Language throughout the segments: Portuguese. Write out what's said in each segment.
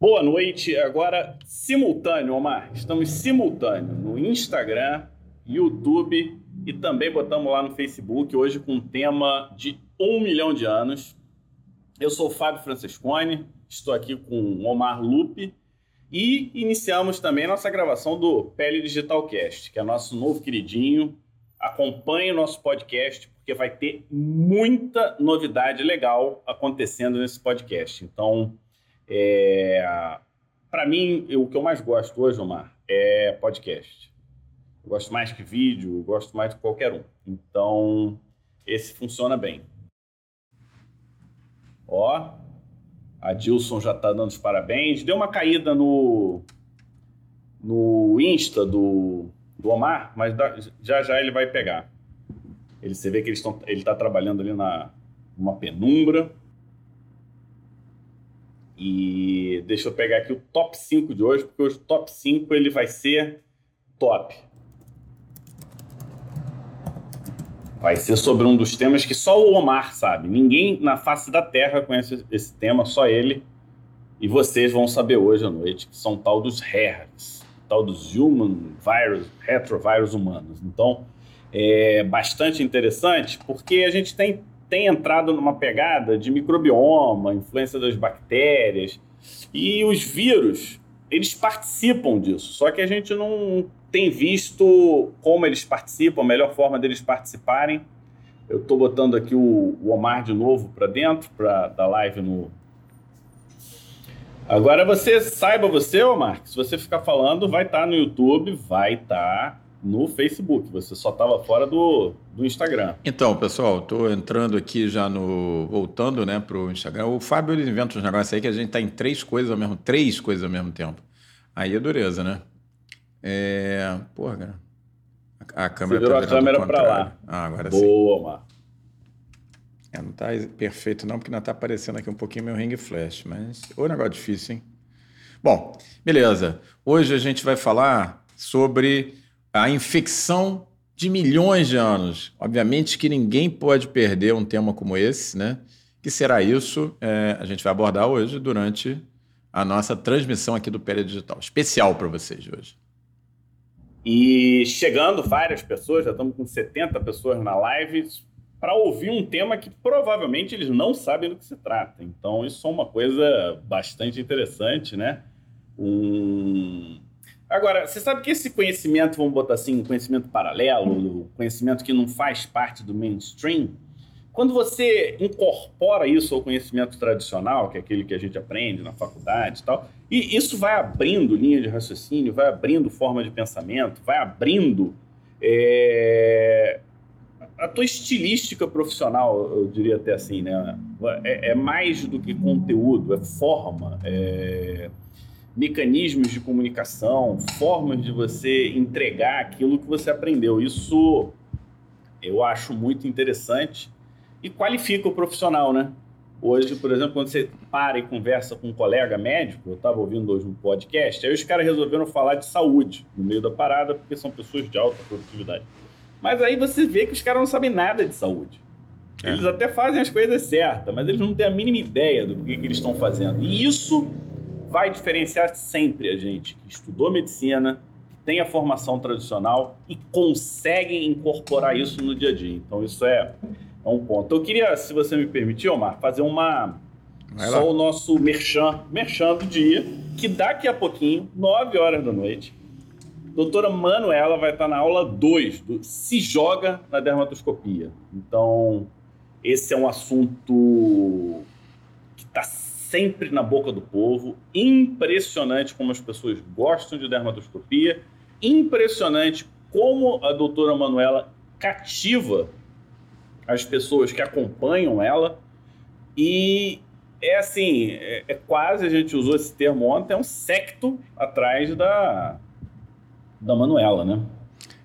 Boa noite. Agora, simultâneo, Omar. Estamos simultâneo no Instagram, YouTube e também botamos lá no Facebook, hoje com um tema de um milhão de anos. Eu sou o Fábio Francescone, estou aqui com Omar Lupe e iniciamos também nossa gravação do Pele Digital Cast, que é nosso novo queridinho. Acompanhe o nosso podcast, porque vai ter muita novidade legal acontecendo nesse podcast. Então, é... para mim, o que eu mais gosto hoje, Omar, é podcast. Eu gosto mais que vídeo, eu gosto mais de qualquer um. Então, esse funciona bem. Ó, a Dilson já está dando os parabéns. Deu uma caída no, no Insta do, do Omar, mas já já ele vai pegar. Ele, você vê que eles tão, ele está trabalhando ali na uma penumbra. E deixa eu pegar aqui o top 5 de hoje, porque hoje o top 5 ele vai ser top. Vai ser sobre um dos temas que só o Omar sabe. Ninguém na face da Terra conhece esse tema, só ele. E vocês vão saber hoje à noite, que são tal dos HERVs, tal dos Human Virus, Retrovirus Humanos. Então, é bastante interessante, porque a gente tem tem entrado numa pegada de microbioma, influência das bactérias, e os vírus, eles participam disso, só que a gente não tem visto como eles participam, a melhor forma deles participarem. Eu estou botando aqui o, Omar de novo para dentro, para da live no. Agora você saiba você, Omar, que se você ficar falando, vai estar tá no YouTube, vai estar tá no Facebook. Você só estava fora do, do Instagram. Então, pessoal, estou entrando aqui já no. voltando né, para o Instagram. O Fábio ele inventa uns negócios aí que a gente está em três coisas ao mesmo três coisas ao mesmo tempo. Aí é dureza, né? É. Porra, cara. A, a câmera Você virou tá a câmera para lá. Ah, agora Boa, sim. Boa, É, não está perfeito, não, porque não está aparecendo aqui um pouquinho meu ring flash, mas. Ô, negócio difícil, hein? Bom, beleza. Hoje a gente vai falar sobre a infecção de milhões de anos. Obviamente que ninguém pode perder um tema como esse, né? Que será isso? É, a gente vai abordar hoje durante a nossa transmissão aqui do Pele Digital. Especial para vocês hoje. E chegando várias pessoas, já estamos com 70 pessoas na live, para ouvir um tema que provavelmente eles não sabem do que se trata. Então, isso é uma coisa bastante interessante, né? Um, Agora, você sabe que esse conhecimento, vamos botar assim, conhecimento paralelo, conhecimento que não faz parte do mainstream, quando você incorpora isso ao conhecimento tradicional, que é aquele que a gente aprende na faculdade e tal, e isso vai abrindo linha de raciocínio, vai abrindo forma de pensamento, vai abrindo é, a tua estilística profissional, eu diria até assim, né? É, é mais do que conteúdo, é forma, é mecanismos de comunicação, formas de você entregar aquilo que você aprendeu. Isso eu acho muito interessante e qualifica o profissional, né? Hoje, por exemplo, quando você para e conversa com um colega médico, eu estava ouvindo hoje um podcast, aí os caras resolveram falar de saúde no meio da parada, porque são pessoas de alta produtividade. Mas aí você vê que os caras não sabem nada de saúde. É. Eles até fazem as coisas certas, mas eles não têm a mínima ideia do que, que eles estão fazendo. E isso vai diferenciar sempre a gente que estudou medicina, tem a formação tradicional e consegue incorporar isso no dia a dia. Então, isso é, é um ponto. Eu queria, se você me permitir, Omar, fazer uma. Só o nosso merchan, merchan do dia, que daqui a pouquinho, 9 horas da noite, doutora Manuela vai estar na aula 2 do Se Joga na Dermatoscopia. Então, esse é um assunto que está sempre na boca do povo. Impressionante como as pessoas gostam de dermatoscopia. Impressionante como a doutora Manuela cativa as pessoas que acompanham ela. E é assim, é, é, quase, a gente usou esse termo ontem, é um secto atrás da, da Manuela, né?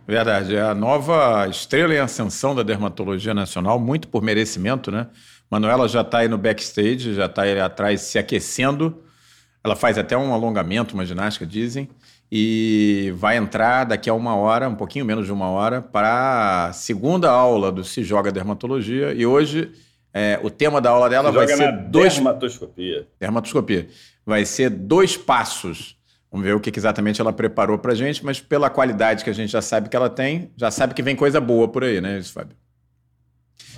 Verdade, é a nova estrela em ascensão da dermatologia nacional, muito por merecimento, né? Manuela já está aí no backstage, já está aí atrás se aquecendo. Ela faz até um alongamento, uma ginástica, dizem. E vai entrar daqui a uma hora, um pouquinho menos de uma hora, para a segunda aula do Se Joga Dermatologia. E hoje É, o tema da aula dela Você vai ser dois. dermatoscopia. Dermatoscopia. Vai ser dois passos. Vamos ver o que exatamente ela preparou pra gente, mas pela qualidade que a gente já sabe que ela tem, já sabe que vem coisa boa por aí, né, isso, Fábio?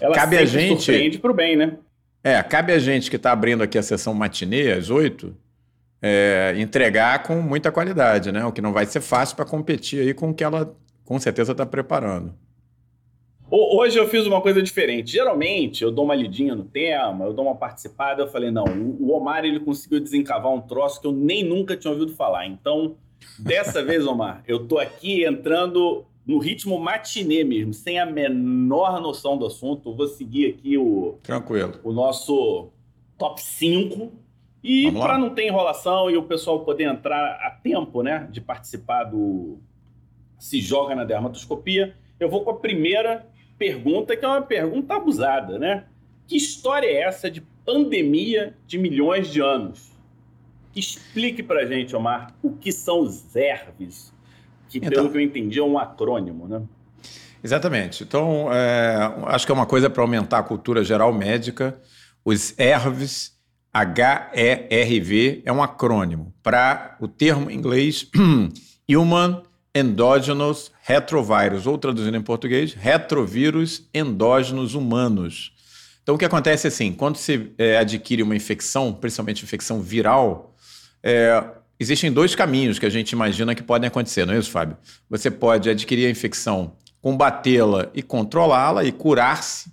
Ela Cabe a gente- surpreende pro bem, né? É, cabe a gente que está abrindo aqui a sessão matinê, às oito, é, entregar com muita qualidade, né? O que não vai ser fácil para competir aí com o que ela com certeza está preparando. Ho- Hoje eu fiz uma coisa diferente. Geralmente eu dou uma lidinha no tema, eu dou uma participada. Eu falei, não, o o Omar ele conseguiu desencavar um troço que eu nem nunca tinha ouvido falar. Então, dessa vez, Omar, eu tô aqui entrando no ritmo matinê mesmo, sem a menor noção do assunto. Vou seguir aqui o, Tranquilo. o nosso top 5. E para não ter enrolação e o pessoal poder entrar a tempo, né, de participar do Se Joga na Dermatoscopia, eu vou com a primeira pergunta, que é uma pergunta abusada, né? Que história é essa de pandemia de milhões de anos? Explique pra gente, Omar, o que são os ERVs, que Então. pelo que eu entendi é um acrônimo, né? Exatamente. Então, é, acho que é uma coisa para aumentar a cultura geral médica. Os ERVs, H-E-R-V, é um acrônimo para o termo em inglês Human Endogenous Retrovirus, ou traduzindo em português, retrovírus endógenos humanos. Então, o que acontece é assim, quando se é, adquire uma infecção, principalmente infecção viral, é, existem dois caminhos que a gente imagina que podem acontecer, não é isso, Fábio? Você pode adquirir a infecção, combatê-la e controlá-la e curar-se,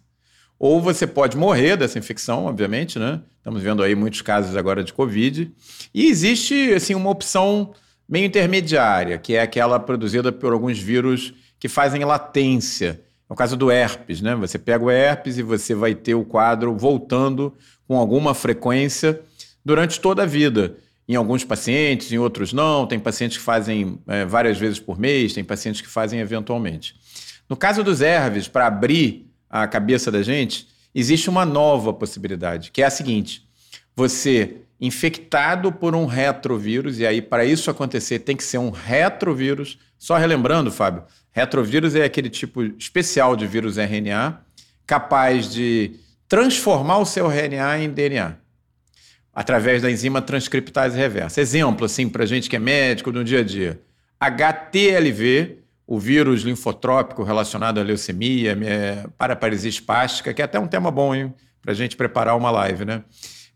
ou você pode morrer dessa infecção, obviamente, né? Estamos vendo aí muitos casos agora de Covid. E existe, assim, uma opção meio intermediária, que é aquela produzida por alguns vírus que fazem latência. É o caso do herpes, né? Você pega o herpes e você vai ter o quadro voltando com alguma frequência durante toda a vida. Em alguns pacientes, em outros não. Tem pacientes que fazem é, várias vezes por mês, tem pacientes que fazem eventualmente. No caso dos herpes, para abrir a cabeça da gente, existe uma nova possibilidade, que é a seguinte: você infectado por um retrovírus, e aí para isso acontecer tem que ser um retrovírus. Só relembrando, Fábio, retrovírus é aquele tipo especial de vírus RNA capaz de transformar o seu RNA em DNA através da enzima transcriptase reversa. Exemplo, assim, para gente que é médico no dia a dia. HTLV, o vírus linfotrópico relacionado à leucemia, é, paraparesia espástica, que é até um tema bom, hein? Para a gente preparar uma live, né?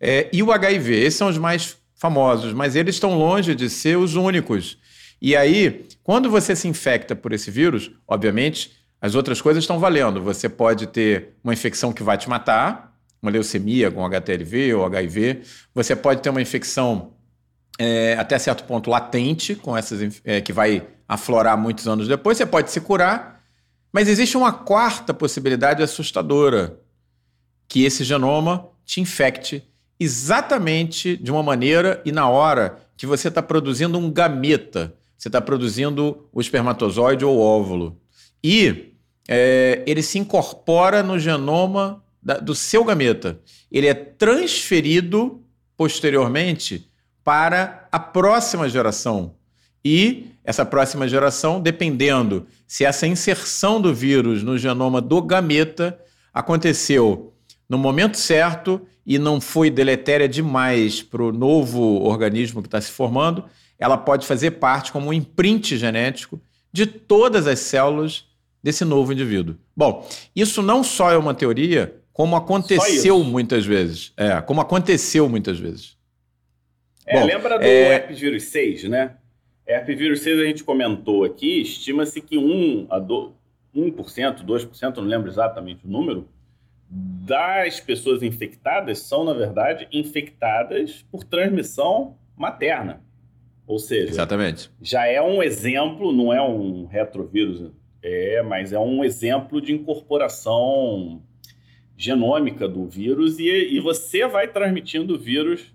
É, e o HIV, esses são os mais famosos, mas eles estão longe de ser os únicos. E aí, quando você se infecta por esse vírus, obviamente, as outras coisas estão valendo. Você pode ter uma infecção que vai te matar, uma leucemia com HTLV ou HIV. Você pode ter uma infecção é, até certo ponto latente, com essas é, que vai aflorar muitos anos depois. Você pode se curar, mas existe uma quarta possibilidade assustadora, que esse genoma te infecte exatamente de uma maneira e na hora que você está produzindo um gameta, você está produzindo o espermatozoide ou o óvulo. E é, ele se incorpora no genoma da, do seu gameta. Ele é transferido posteriormente para a próxima geração. E essa próxima geração, dependendo se essa inserção do vírus no genoma do gameta aconteceu no momento certo e não foi deletéria demais para o novo organismo que está se formando, ela pode fazer parte como um imprint genético de todas as células desse novo indivíduo. Bom, isso não só é uma teoria, como aconteceu muitas vezes. É, como aconteceu muitas vezes. É, Bom, lembra do é... herpes vírus 6, né? Herpes vírus 6 a gente comentou aqui, estima-se que 1 a 2, 1%, 2%, não lembro exatamente o número, das pessoas infectadas são, na verdade, infectadas por transmissão materna. Ou seja, Exatamente. já é um exemplo, não é um retrovírus, é, mas é um exemplo de incorporação genômica do vírus e, e você vai transmitindo o vírus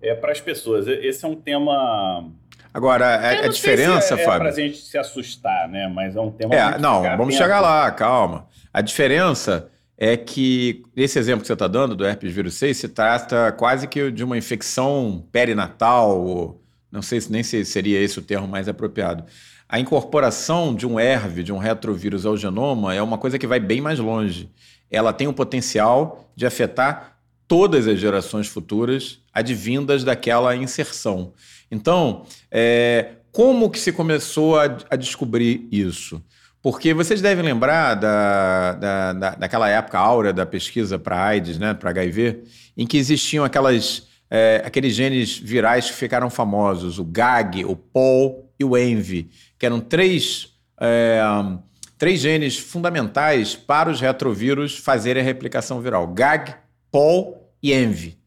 é, para as pessoas. Esse é um tema. Agora, a, a diferença, se é, Fábio. É para a gente se assustar, né? Mas é um tema. É, não, vamos chegar lá, calma. A diferença é que, nesse exemplo que você está dando, do herpes vírus 6, se trata quase que de uma infecção perinatal, ou, não sei nem se seria esse o termo mais apropriado. A incorporação de um ERV, de um retrovírus ao genoma, é uma coisa que vai bem mais longe. Ela tem o potencial de afetar todas as gerações futuras advindas daquela inserção. Então, é, como que se começou a, a, descobrir isso? Porque vocês devem lembrar da, da, da daquela época áurea da pesquisa para AIDS, né, para HIV, em que existiam aquelas, é, aqueles genes virais que ficaram famosos, o GAG, o POL e o ENVI, que eram três, é, três genes fundamentais para os retrovírus fazerem a replicação viral: GAG, POL e ENVI.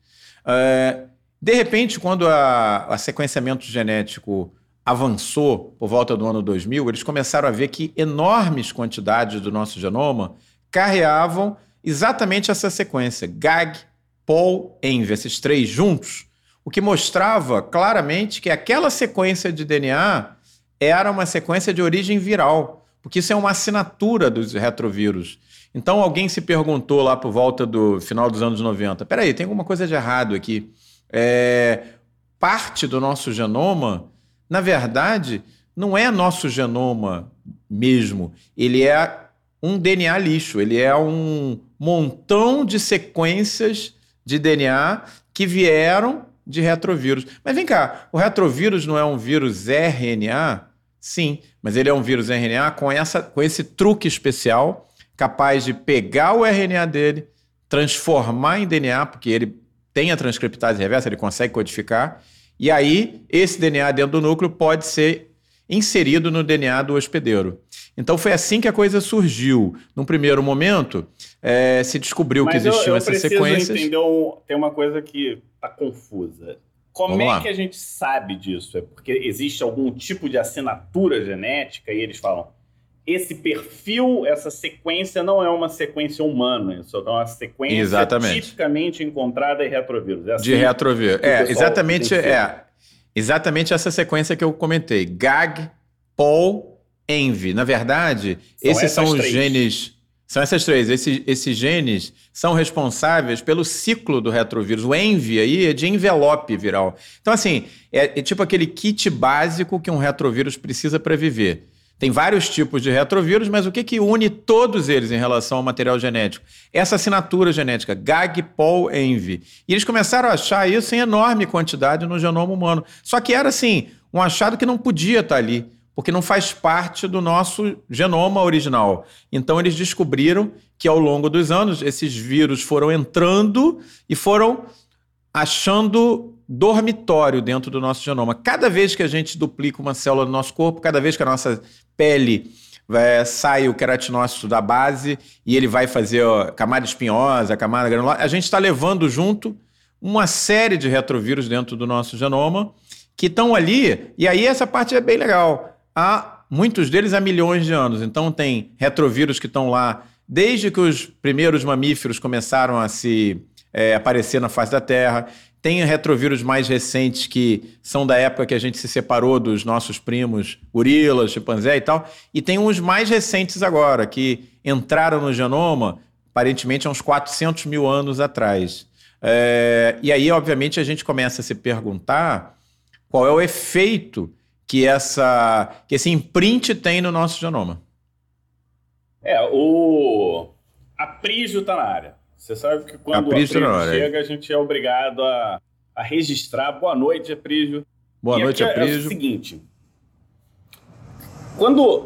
É, de repente, quando o sequenciamento genético avançou por volta do ano 2000, eles começaram a ver que enormes quantidades do nosso genoma carreavam exatamente essa sequência: GAG, POL, ENVI, esses três juntos, o que mostrava claramente que aquela sequência de DNA era uma sequência de origem viral, porque isso é uma assinatura dos retrovírus. Então alguém se perguntou lá por volta do final dos anos 90, peraí, tem alguma coisa de errado aqui. É, parte do nosso genoma, na verdade, não é nosso genoma mesmo. Ele é um DNA lixo, ele é um montão de sequências de DNA que vieram de retrovírus. Mas vem cá, o retrovírus não é um vírus RNA? Sim, mas ele é um vírus RNA com, essa, com esse truque especial, capaz de pegar o RNA dele, transformar em DNA, porque ele tem a transcriptase reversa, ele consegue codificar, e aí esse DNA dentro do núcleo pode ser inserido no DNA do hospedeiro. Então foi assim que a coisa surgiu. Num primeiro momento, é, se descobriu Mas que existiam eu, eu essas sequências. Entender um, tem uma coisa que está confusa. Como é que a gente sabe disso? É porque existe algum tipo de assinatura genética e eles falam esse perfil, essa sequência não é uma sequência humana, isso é uma sequência exatamente. tipicamente encontrada em retrovírus. É assim de retrovírus. É, exatamente, é, exatamente essa sequência que eu comentei. GAG, POL, ENVI. Na verdade, são esses são os três. genes são essas três. Esses, esses genes são responsáveis pelo ciclo do retrovírus. O ENVI aí é de envelope viral. Então, assim, é, é tipo aquele kit básico que um retrovírus precisa para viver. Tem vários tipos de retrovírus, mas o que, que une todos eles em relação ao material genético? Essa assinatura genética, GAG, POL, ENVI. E eles começaram a achar isso em enorme quantidade no genoma humano. Só que era assim, um achado que não podia estar ali porque não faz parte do nosso genoma original. Então eles descobriram que ao longo dos anos esses vírus foram entrando e foram achando dormitório dentro do nosso genoma. Cada vez que a gente duplica uma célula do nosso corpo, cada vez que a nossa pele é, sai o queratinócito da base e ele vai fazer a camada espinhosa, camada granular, a gente está levando junto uma série de retrovírus dentro do nosso genoma que estão ali, e aí essa parte é bem legal há muitos deles há milhões de anos. Então tem retrovírus que estão lá desde que os primeiros mamíferos começaram a se é, aparecer na face da Terra. Tem retrovírus mais recentes que são da época que a gente se separou dos nossos primos gorilas, chimpanzé e tal. E tem uns mais recentes agora, que entraram no genoma, aparentemente, há uns 400 mil anos atrás. É, e aí, obviamente, a gente começa a se perguntar qual é o efeito que, essa, que esse imprint tem no nosso genoma. É, o Aprígio está na área. Você sabe que quando Aprígio o Aprígio tá chega, a gente é obrigado a, a registrar. Boa noite, Aprígio. Boa e noite, Aprígio. É, é o seguinte, quando...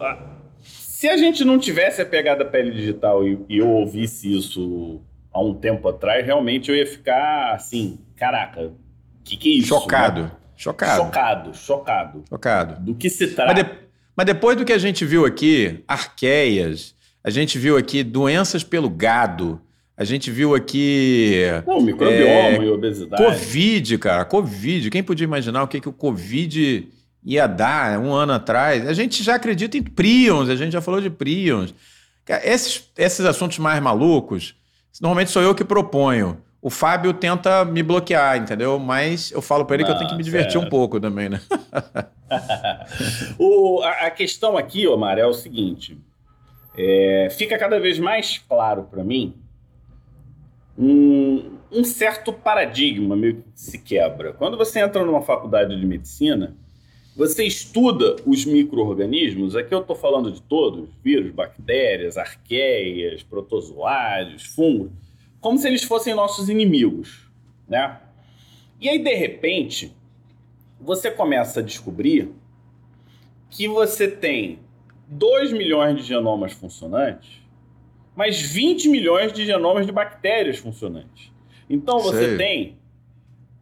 Se a gente não tivesse a pegada pele digital e, e eu ouvisse isso há um tempo atrás, realmente eu ia ficar assim, caraca, o que, que é isso? Chocado. Né? Chocado. Chocado, chocado. Chocado. Do que se trata. Mas, de, mas depois do que a gente viu aqui, arqueias, a gente viu aqui doenças pelo gado, a gente viu aqui. Não, microbioma é, e obesidade. Covid, cara, Covid. Quem podia imaginar o que, que o Covid ia dar um ano atrás? A gente já acredita em prions, a gente já falou de prions. Esses, esses assuntos mais malucos, normalmente sou eu que proponho o Fábio tenta me bloquear, entendeu? Mas eu falo para ele que eu tenho que me divertir certo. um pouco também, né? o, a, a, questão aqui, Omar, é o seguinte: é, fica cada vez mais claro para mim um, um, certo paradigma meio que se quebra. Quando você entra numa faculdade de medicina, você estuda os micro-organismos, aqui eu estou falando de todos, vírus, bactérias, arqueias, protozoários, fungos, como se eles fossem nossos inimigos, né? E aí, de repente, você começa a descobrir que você tem 2 milhões de genomas funcionantes, mas 20 milhões de genomas de bactérias funcionantes. Então você Sei. tem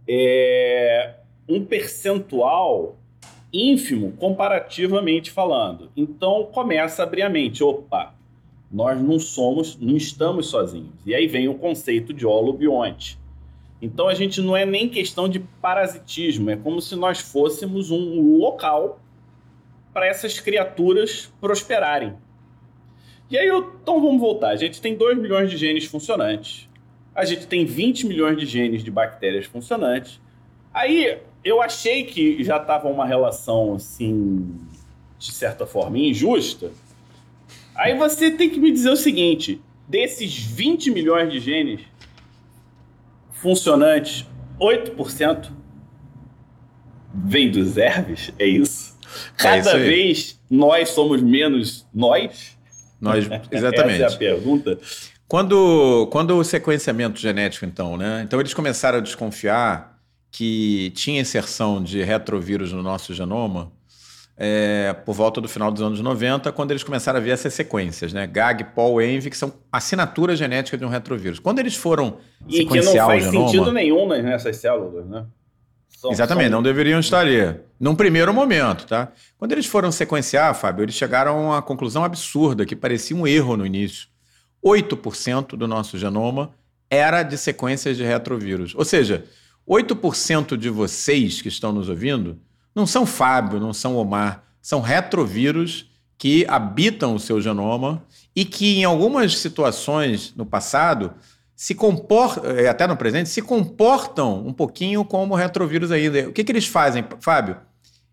é, um percentual ínfimo comparativamente falando. Então começa a abrir a mente. Opa, nós não somos, não estamos sozinhos. E aí vem o conceito de holobionte. Então a gente não é nem questão de parasitismo, é como se nós fôssemos um local para essas criaturas prosperarem. E aí, então vamos voltar. A gente tem 2 milhões de genes funcionantes. A gente tem 20 milhões de genes de bactérias funcionantes. Aí eu achei que já estava uma relação assim, de certa forma, injusta. Aí você tem que me dizer o seguinte: desses 20 milhões de genes funcionantes, 8% vem dos herpes? É isso? É Cada é isso vez nós somos menos nós? Nós, exatamente. Essa é a pergunta. Quando, quando o sequenciamento genético, então, né? Então eles começaram a desconfiar que tinha inserção de retrovírus no nosso genoma é, por volta do final dos anos 90, quando eles começaram a ver essas sequências, né? GAG, POL, ENVI, que são assinatura genética de um retrovírus. Quando eles foram e que não faz genoma, sentido nenhum nessas células, né? São, exatamente, são... não deveriam estar ali. Num primeiro momento, tá? Quando eles foram sequenciar, Fábio, eles chegaram a uma conclusão absurda, que parecia um erro no início. 8% do nosso genoma era de sequências de retrovírus. Ou seja, 8% de vocês que estão nos ouvindo não são Fábio, não são Omar, são retrovírus que habitam o seu genoma e que, em algumas situações no passado, se comportam, eh, até no presente, se comportam um pouquinho como retrovírus ainda. O que, que eles fazem, Fábio?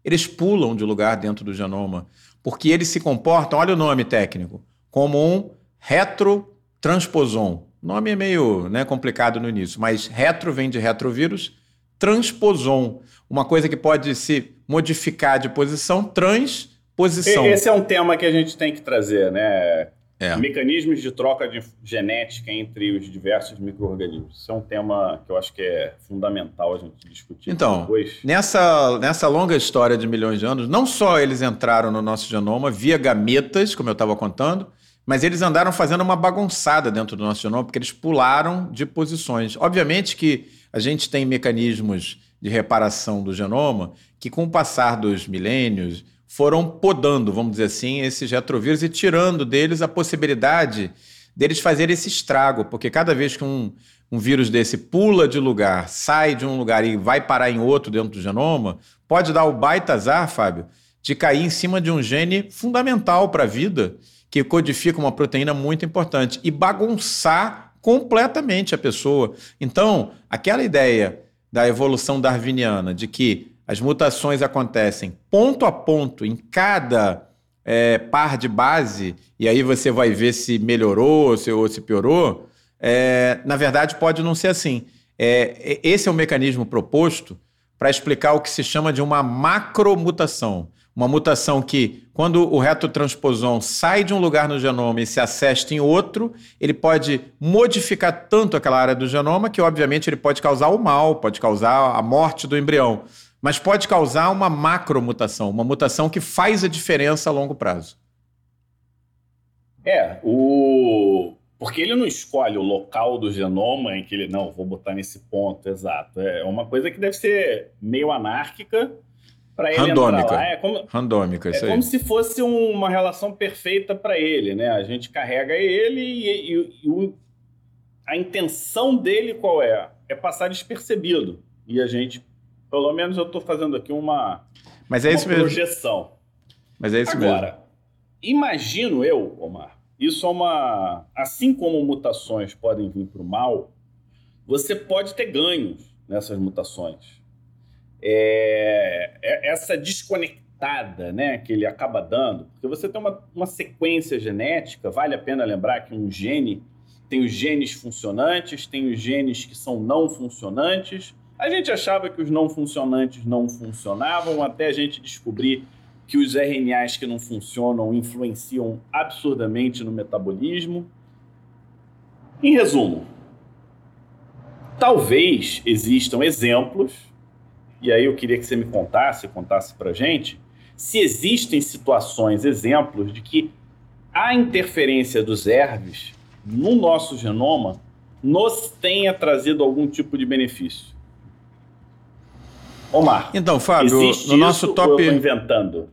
Eles pulam de lugar dentro do genoma, porque eles se comportam, olha o nome técnico, como um retrotransposon. O nome é meio né, complicado no início, mas retro vem de retrovírus, transposon, uma coisa que pode se modificar de posição, transposição. Esse é um tema que a gente tem que trazer, né? É. Mecanismos de troca de genética entre os diversos micro-organismos. Isso é um tema que eu acho que é fundamental a gente discutir então, depois. Nessa, nessa longa história de milhões de anos, não só eles entraram no nosso genoma via gametas, como eu estava contando, mas eles andaram fazendo uma bagunçada dentro do nosso genoma, porque eles pularam de posições. Obviamente que a gente tem mecanismos de reparação do genoma que, com o passar dos milênios, foram podando, vamos dizer assim, esses retrovírus e tirando deles a possibilidade deles fazerem esse estrago, porque cada vez que um, um vírus desse pula de lugar, sai de um lugar e vai parar em outro dentro do genoma, pode dar o baita azar, Fábio, de cair em cima de um gene fundamental para a vida que codifica uma proteína muito importante e bagunçar completamente a pessoa. Então, aquela ideia da evolução darwiniana de que as mutações acontecem ponto a ponto em cada é, par de base, e aí você vai ver se melhorou ou se, ou se piorou, é, na verdade pode não ser assim. É, esse é o mecanismo proposto para explicar o que se chama de uma macromutação uma mutação que, quando o retotransposon sai de um lugar no genoma e se acesta em outro, ele pode modificar tanto aquela área do genoma que, obviamente, ele pode causar o mal, pode causar a morte do embrião, mas pode causar uma macromutação, uma mutação que faz a diferença a longo prazo. É, o porque ele não escolhe o local do genoma em que ele não vou botar nesse ponto exato. É uma coisa que deve ser meio anárquica para ele Randômica. lá. É como, Randômica, isso é aí. como se fosse uma relação perfeita para ele, né? A gente carrega ele e, e, e o, a intenção dele qual é? É passar despercebido. E a gente, pelo menos eu estou fazendo aqui uma, Mas é uma isso projeção. Mesmo. Mas é isso Agora, mesmo. Agora, imagino eu, Omar, isso é uma... Assim como mutações podem vir para o mal, você pode ter ganhos nessas mutações é, é, essa desconectada né, que ele acaba dando, porque você tem uma, uma sequência genética, vale a pena lembrar que um gene tem os genes funcionantes, tem os genes que são não funcionantes, A gente achava que os não funcionantes não funcionavam, até a gente descobrir que os RNAs que não funcionam influenciam absurdamente no metabolismo. Em resumo, talvez existam exemplos, e aí eu queria que você me contasse, contasse para gente, se existem situações, exemplos de que a interferência dos ERVs no nosso genoma nos tenha trazido algum tipo de benefício. Omar. Então, Fábio, no nosso top. inventando?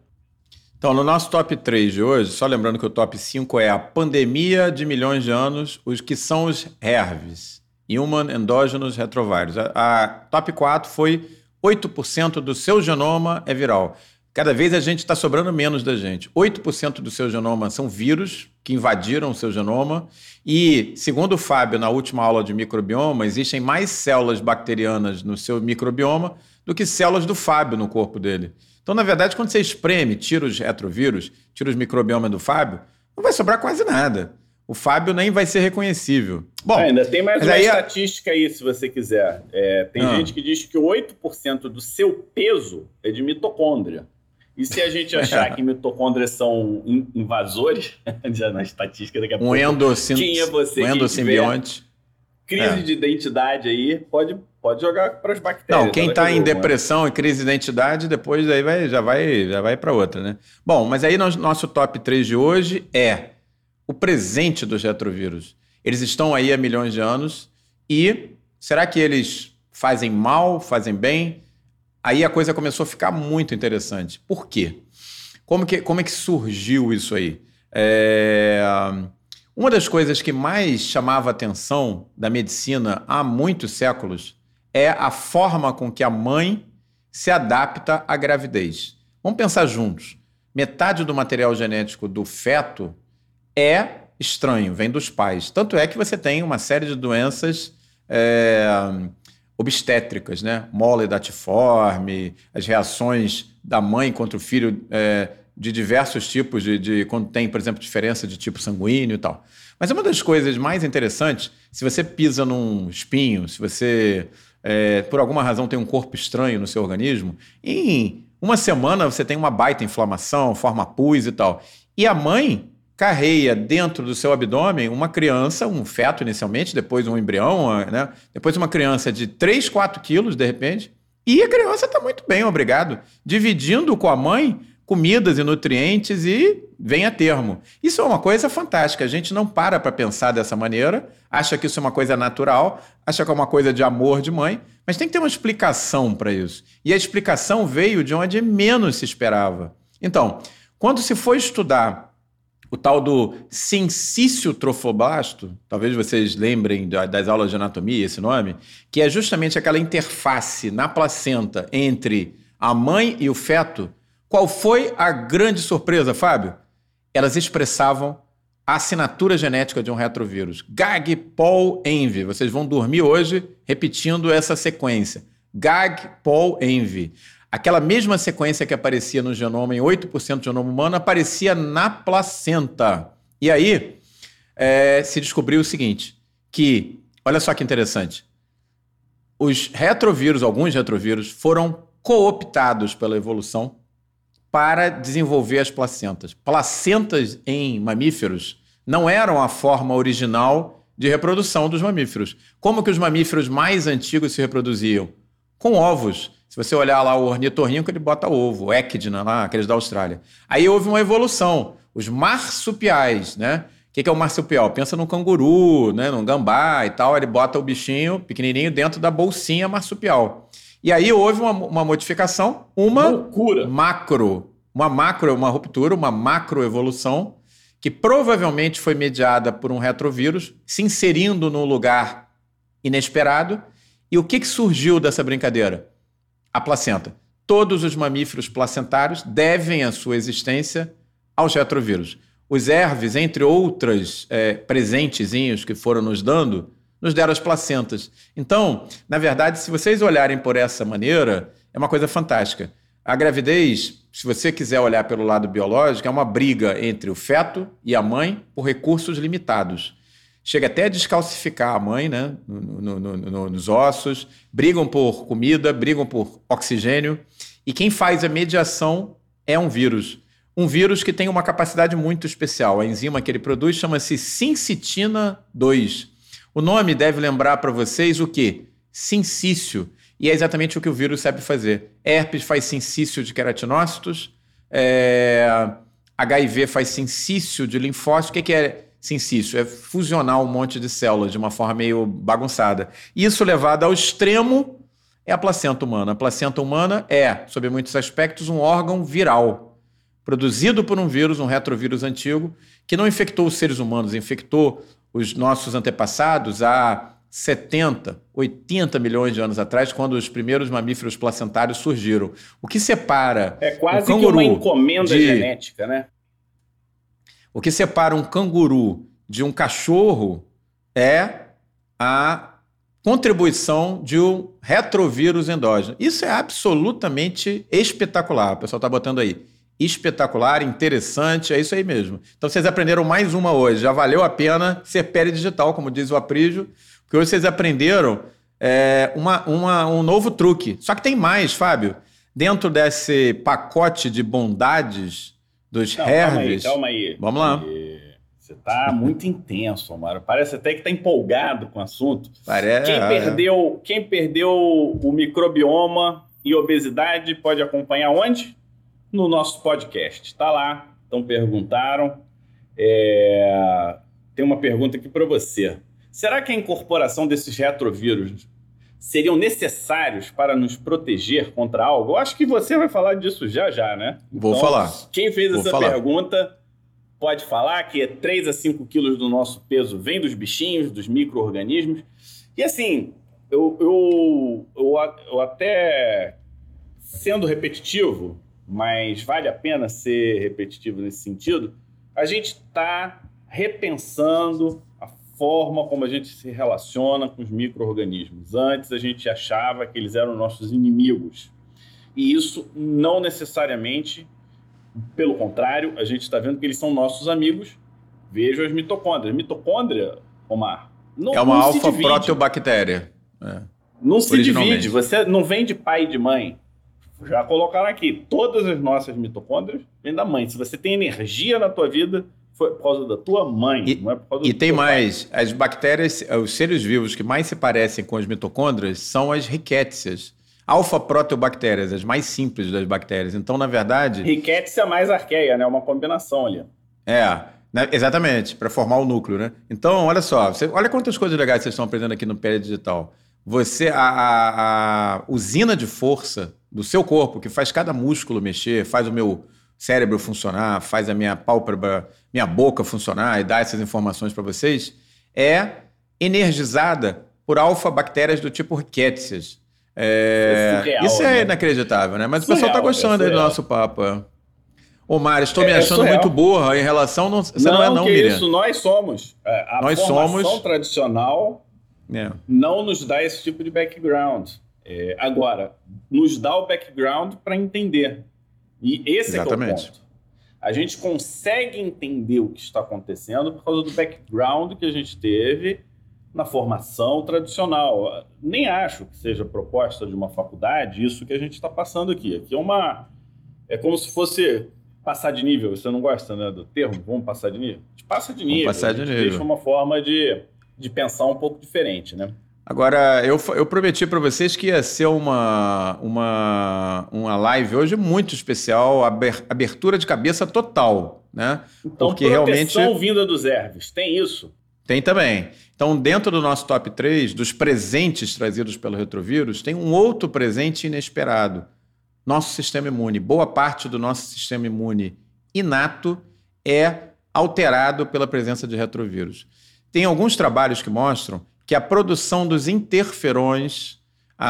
Então, no nosso top 3 de hoje, só lembrando que o top 5 é a pandemia de milhões de anos, os que são os HERVs, Human Endogenous Retrovirus. A, a top 4 foi 8% do seu genoma é viral. Cada vez a gente está sobrando menos da gente. 8% do seu genoma são vírus que invadiram o seu genoma. E, segundo o Fábio, na última aula de microbioma, existem mais células bacterianas no seu microbioma do que células do Fábio no corpo dele. Então, na verdade, quando você espreme, tira os retrovírus, tira os microbiomas do Fábio, não vai sobrar quase nada. O Fábio nem vai ser reconhecível. Bom, ainda tem mais uma aí... estatística aí, se você quiser. É, tem ah. gente que diz que 8% do seu peso é de mitocôndria. E se a gente achar que mitocôndrias são invasores, já na estatística daqui a pouco, um endossim... tinha você um endosimbionte. Crise é. de identidade aí, pode, pode jogar para as bactérias. Não, quem está em depressão e crise de identidade, depois aí vai, já vai, já vai para outra, né? Bom, mas aí nosso top 3 de hoje é o presente dos retrovírus. Eles estão aí há milhões de anos e será que eles fazem mal, fazem bem? aí a coisa começou a ficar muito interessante. Por quê? Como, que, como é que surgiu isso aí? É... Uma das coisas que mais chamava a atenção da medicina há muitos séculos é a forma com que a mãe se adapta à gravidez. Vamos pensar juntos. Metade do material genético do feto é estranho, vem dos pais. Tanto é que você tem uma série de doenças é, obstétricas, né? Mole datiforme, as reações da mãe contra o filho é, de diversos tipos, de, de, quando tem, por exemplo, diferença de tipo sanguíneo e tal. Mas uma das coisas mais interessantes, se você pisa num espinho, se você, é, por alguma razão, tem um corpo estranho no seu organismo, em uma semana você tem uma baita inflamação, forma pus e tal. E a mãe carreia dentro do seu abdômen uma criança, um feto inicialmente, depois um embrião, né? depois uma criança de 3, 4 quilos, de repente, e a criança está muito bem, obrigado, dividindo com a mãe comidas e nutrientes e vem a termo. Isso é uma coisa fantástica. A gente não para para pensar dessa maneira, acha que isso é uma coisa natural, acha que é uma coisa de amor de mãe, mas tem que ter uma explicação para isso. E a explicação veio de onde menos se esperava. Então, quando se foi estudar o tal do sensício trofoblasto, talvez vocês lembrem das aulas de anatomia esse nome, que é justamente aquela interface na placenta entre a mãe e o feto. Qual foi a grande surpresa, Fábio? Elas expressavam a assinatura genética de um retrovírus. GAG, Paul, Envy. Vocês vão dormir hoje repetindo essa sequência. GAG, Paul, Envy. Aquela mesma sequência que aparecia no genoma, em 8% do genoma humano, aparecia na placenta. E aí é, se descobriu o seguinte: que, olha só que interessante, os retrovírus, alguns retrovírus, foram cooptados pela evolução para desenvolver as placentas. Placentas em mamíferos não eram a forma original de reprodução dos mamíferos. Como que os mamíferos mais antigos se reproduziam? Com ovos. Se você olhar lá o ornitorrinco, ele bota ovo, o Echidna lá, aqueles da Austrália. Aí houve uma evolução. Os marsupiais, né? O que, é o marsupial? Pensa no canguru, né? no gambá e tal. Ele bota o bichinho pequenininho dentro da bolsinha marsupial. E aí houve uma, uma modificação, uma Loucura. macro, uma macro, uma ruptura, uma macroevolução, que provavelmente foi mediada por um retrovírus se inserindo num lugar inesperado. E o que, que surgiu dessa brincadeira? A placenta. Todos os mamíferos placentários devem a sua existência aos retrovírus. Os erves, entre outras é, presentezinhos que foram nos dando, nos deram as placentas. Então, na verdade, se vocês olharem por essa maneira, é uma coisa fantástica. A gravidez, se você quiser olhar pelo lado biológico, é uma briga entre o feto e a mãe por recursos limitados. Chega até a descalcificar a mãe, né? No, no, no, nos ossos, brigam por comida, brigam por oxigênio. E quem faz a mediação é um vírus. Um vírus que tem uma capacidade muito especial. A enzima que ele produz chama-se sincitina 2. O nome deve lembrar para vocês o quê? Sincício. E é exatamente o que o vírus sabe fazer. Herpes faz sincício de queratinócitos, é... HIV faz sincício de linfócitos. O que é sincício? É fusionar um monte de células de uma forma meio bagunçada. Isso levado ao extremo é a placenta humana. A placenta humana é, sob muitos aspectos, um órgão viral, produzido por um vírus, um retrovírus antigo, que não infectou os seres humanos, infectou os nossos antepassados há 70, 80 milhões de anos atrás, quando os primeiros mamíferos placentários surgiram. O que separa. É quase um que uma encomenda de... genética, né? O que separa um canguru de um cachorro é a contribuição de um retrovírus endógeno. Isso é absolutamente espetacular. O pessoal está botando aí. Espetacular, interessante, é isso aí mesmo. Então vocês aprenderam mais uma hoje. Já valeu a pena ser digital, como diz o Aprígio, porque hoje vocês aprenderam é, uma, uma, um novo truque. Só que tem mais, Fábio. Dentro desse pacote de bondades dos Não, Herves. Calma aí, calma aí. Vamos lá. Você está muito intenso, Omar. Parece até que está empolgado com o assunto. Parece. Quem perdeu, quem perdeu o microbioma e obesidade pode acompanhar onde? No nosso podcast. Está lá. Então perguntaram. É... Tem uma pergunta aqui para você. Será que a incorporação desses retrovírus seriam necessários para nos proteger contra algo? Eu acho que você vai falar disso já já, né? Vou então, falar. Quem fez Vou essa falar. pergunta pode falar que 3 a 5 quilos do nosso peso vem dos bichinhos, dos micro-organismos. E assim, eu, eu, eu, eu até sendo repetitivo, mas vale a pena ser repetitivo nesse sentido, a gente está repensando forma como a gente se relaciona com os micro-organismos. Antes a gente achava que eles eram nossos inimigos. E isso não necessariamente, pelo contrário, a gente está vendo que eles são nossos amigos. Veja as mitocôndrias. Mitocôndria, Omar, não, é uma alfa-proteobactéria. É. Não se divide. Você não vem de pai e de mãe. Já colocaram aqui. Todas as nossas mitocôndrias vêm da mãe. Se você tem energia na tua vida, foi por causa da tua mãe, e, não é por causa E tem mais, pai. as bactérias, os seres vivos que mais se parecem com as mitocôndrias são as riquétcias. Alfa-proteobactérias, as mais simples das bactérias. Então, na verdade... Riquétia mais arqueia, né? Uma combinação ali. É, né? exatamente, para formar o núcleo, né? Então, olha só, você, olha quantas coisas legais vocês estão aprendendo aqui no Pele Digital. Você, a, a, a usina de força do seu corpo, que faz cada músculo mexer, faz o meu cérebro funcionar, faz a minha pálpebra, minha boca funcionar e dá essas informações para vocês, é energizada por alfa-bactérias do tipo Rickettsia. É... é surreal, isso é né? inacreditável, né? Mas surreal, o pessoal está gostando é do nosso papo. É. Ô, Mário, estou me é, achando muito burra em relação. Não, você não, não é, não, Miriam. Isso, nós somos. A nós formação somos... tradicional não nos dá esse tipo de background. agora, nos dá o background para entender. E esse Exatamente. é, o ponto. A gente consegue entender o que está acontecendo por causa do background que a gente teve na formação tradicional. Nem acho que seja proposta de uma faculdade isso que a gente está passando aqui. Aqui é uma. É como se fosse passar de nível. Você não gosta né, do termo? Vamos passar de nível? A gente passa de nível. Vamos passar de nível. Deixa uma forma de, de pensar um pouco diferente, né? Agora, eu, eu prometi para vocês que ia ser uma, uma, uma live hoje muito especial, abertura de cabeça total, né? Então, Porque realmente... vinda dos ervos, tem isso? Tem também. Então, dentro do nosso top 3, dos presentes trazidos pelo retrovírus, tem um outro presente inesperado. Nosso sistema imune. Boa parte do nosso sistema imune inato é alterado pela presença de retrovírus. Tem alguns trabalhos que mostram que a produção dos interferões, a,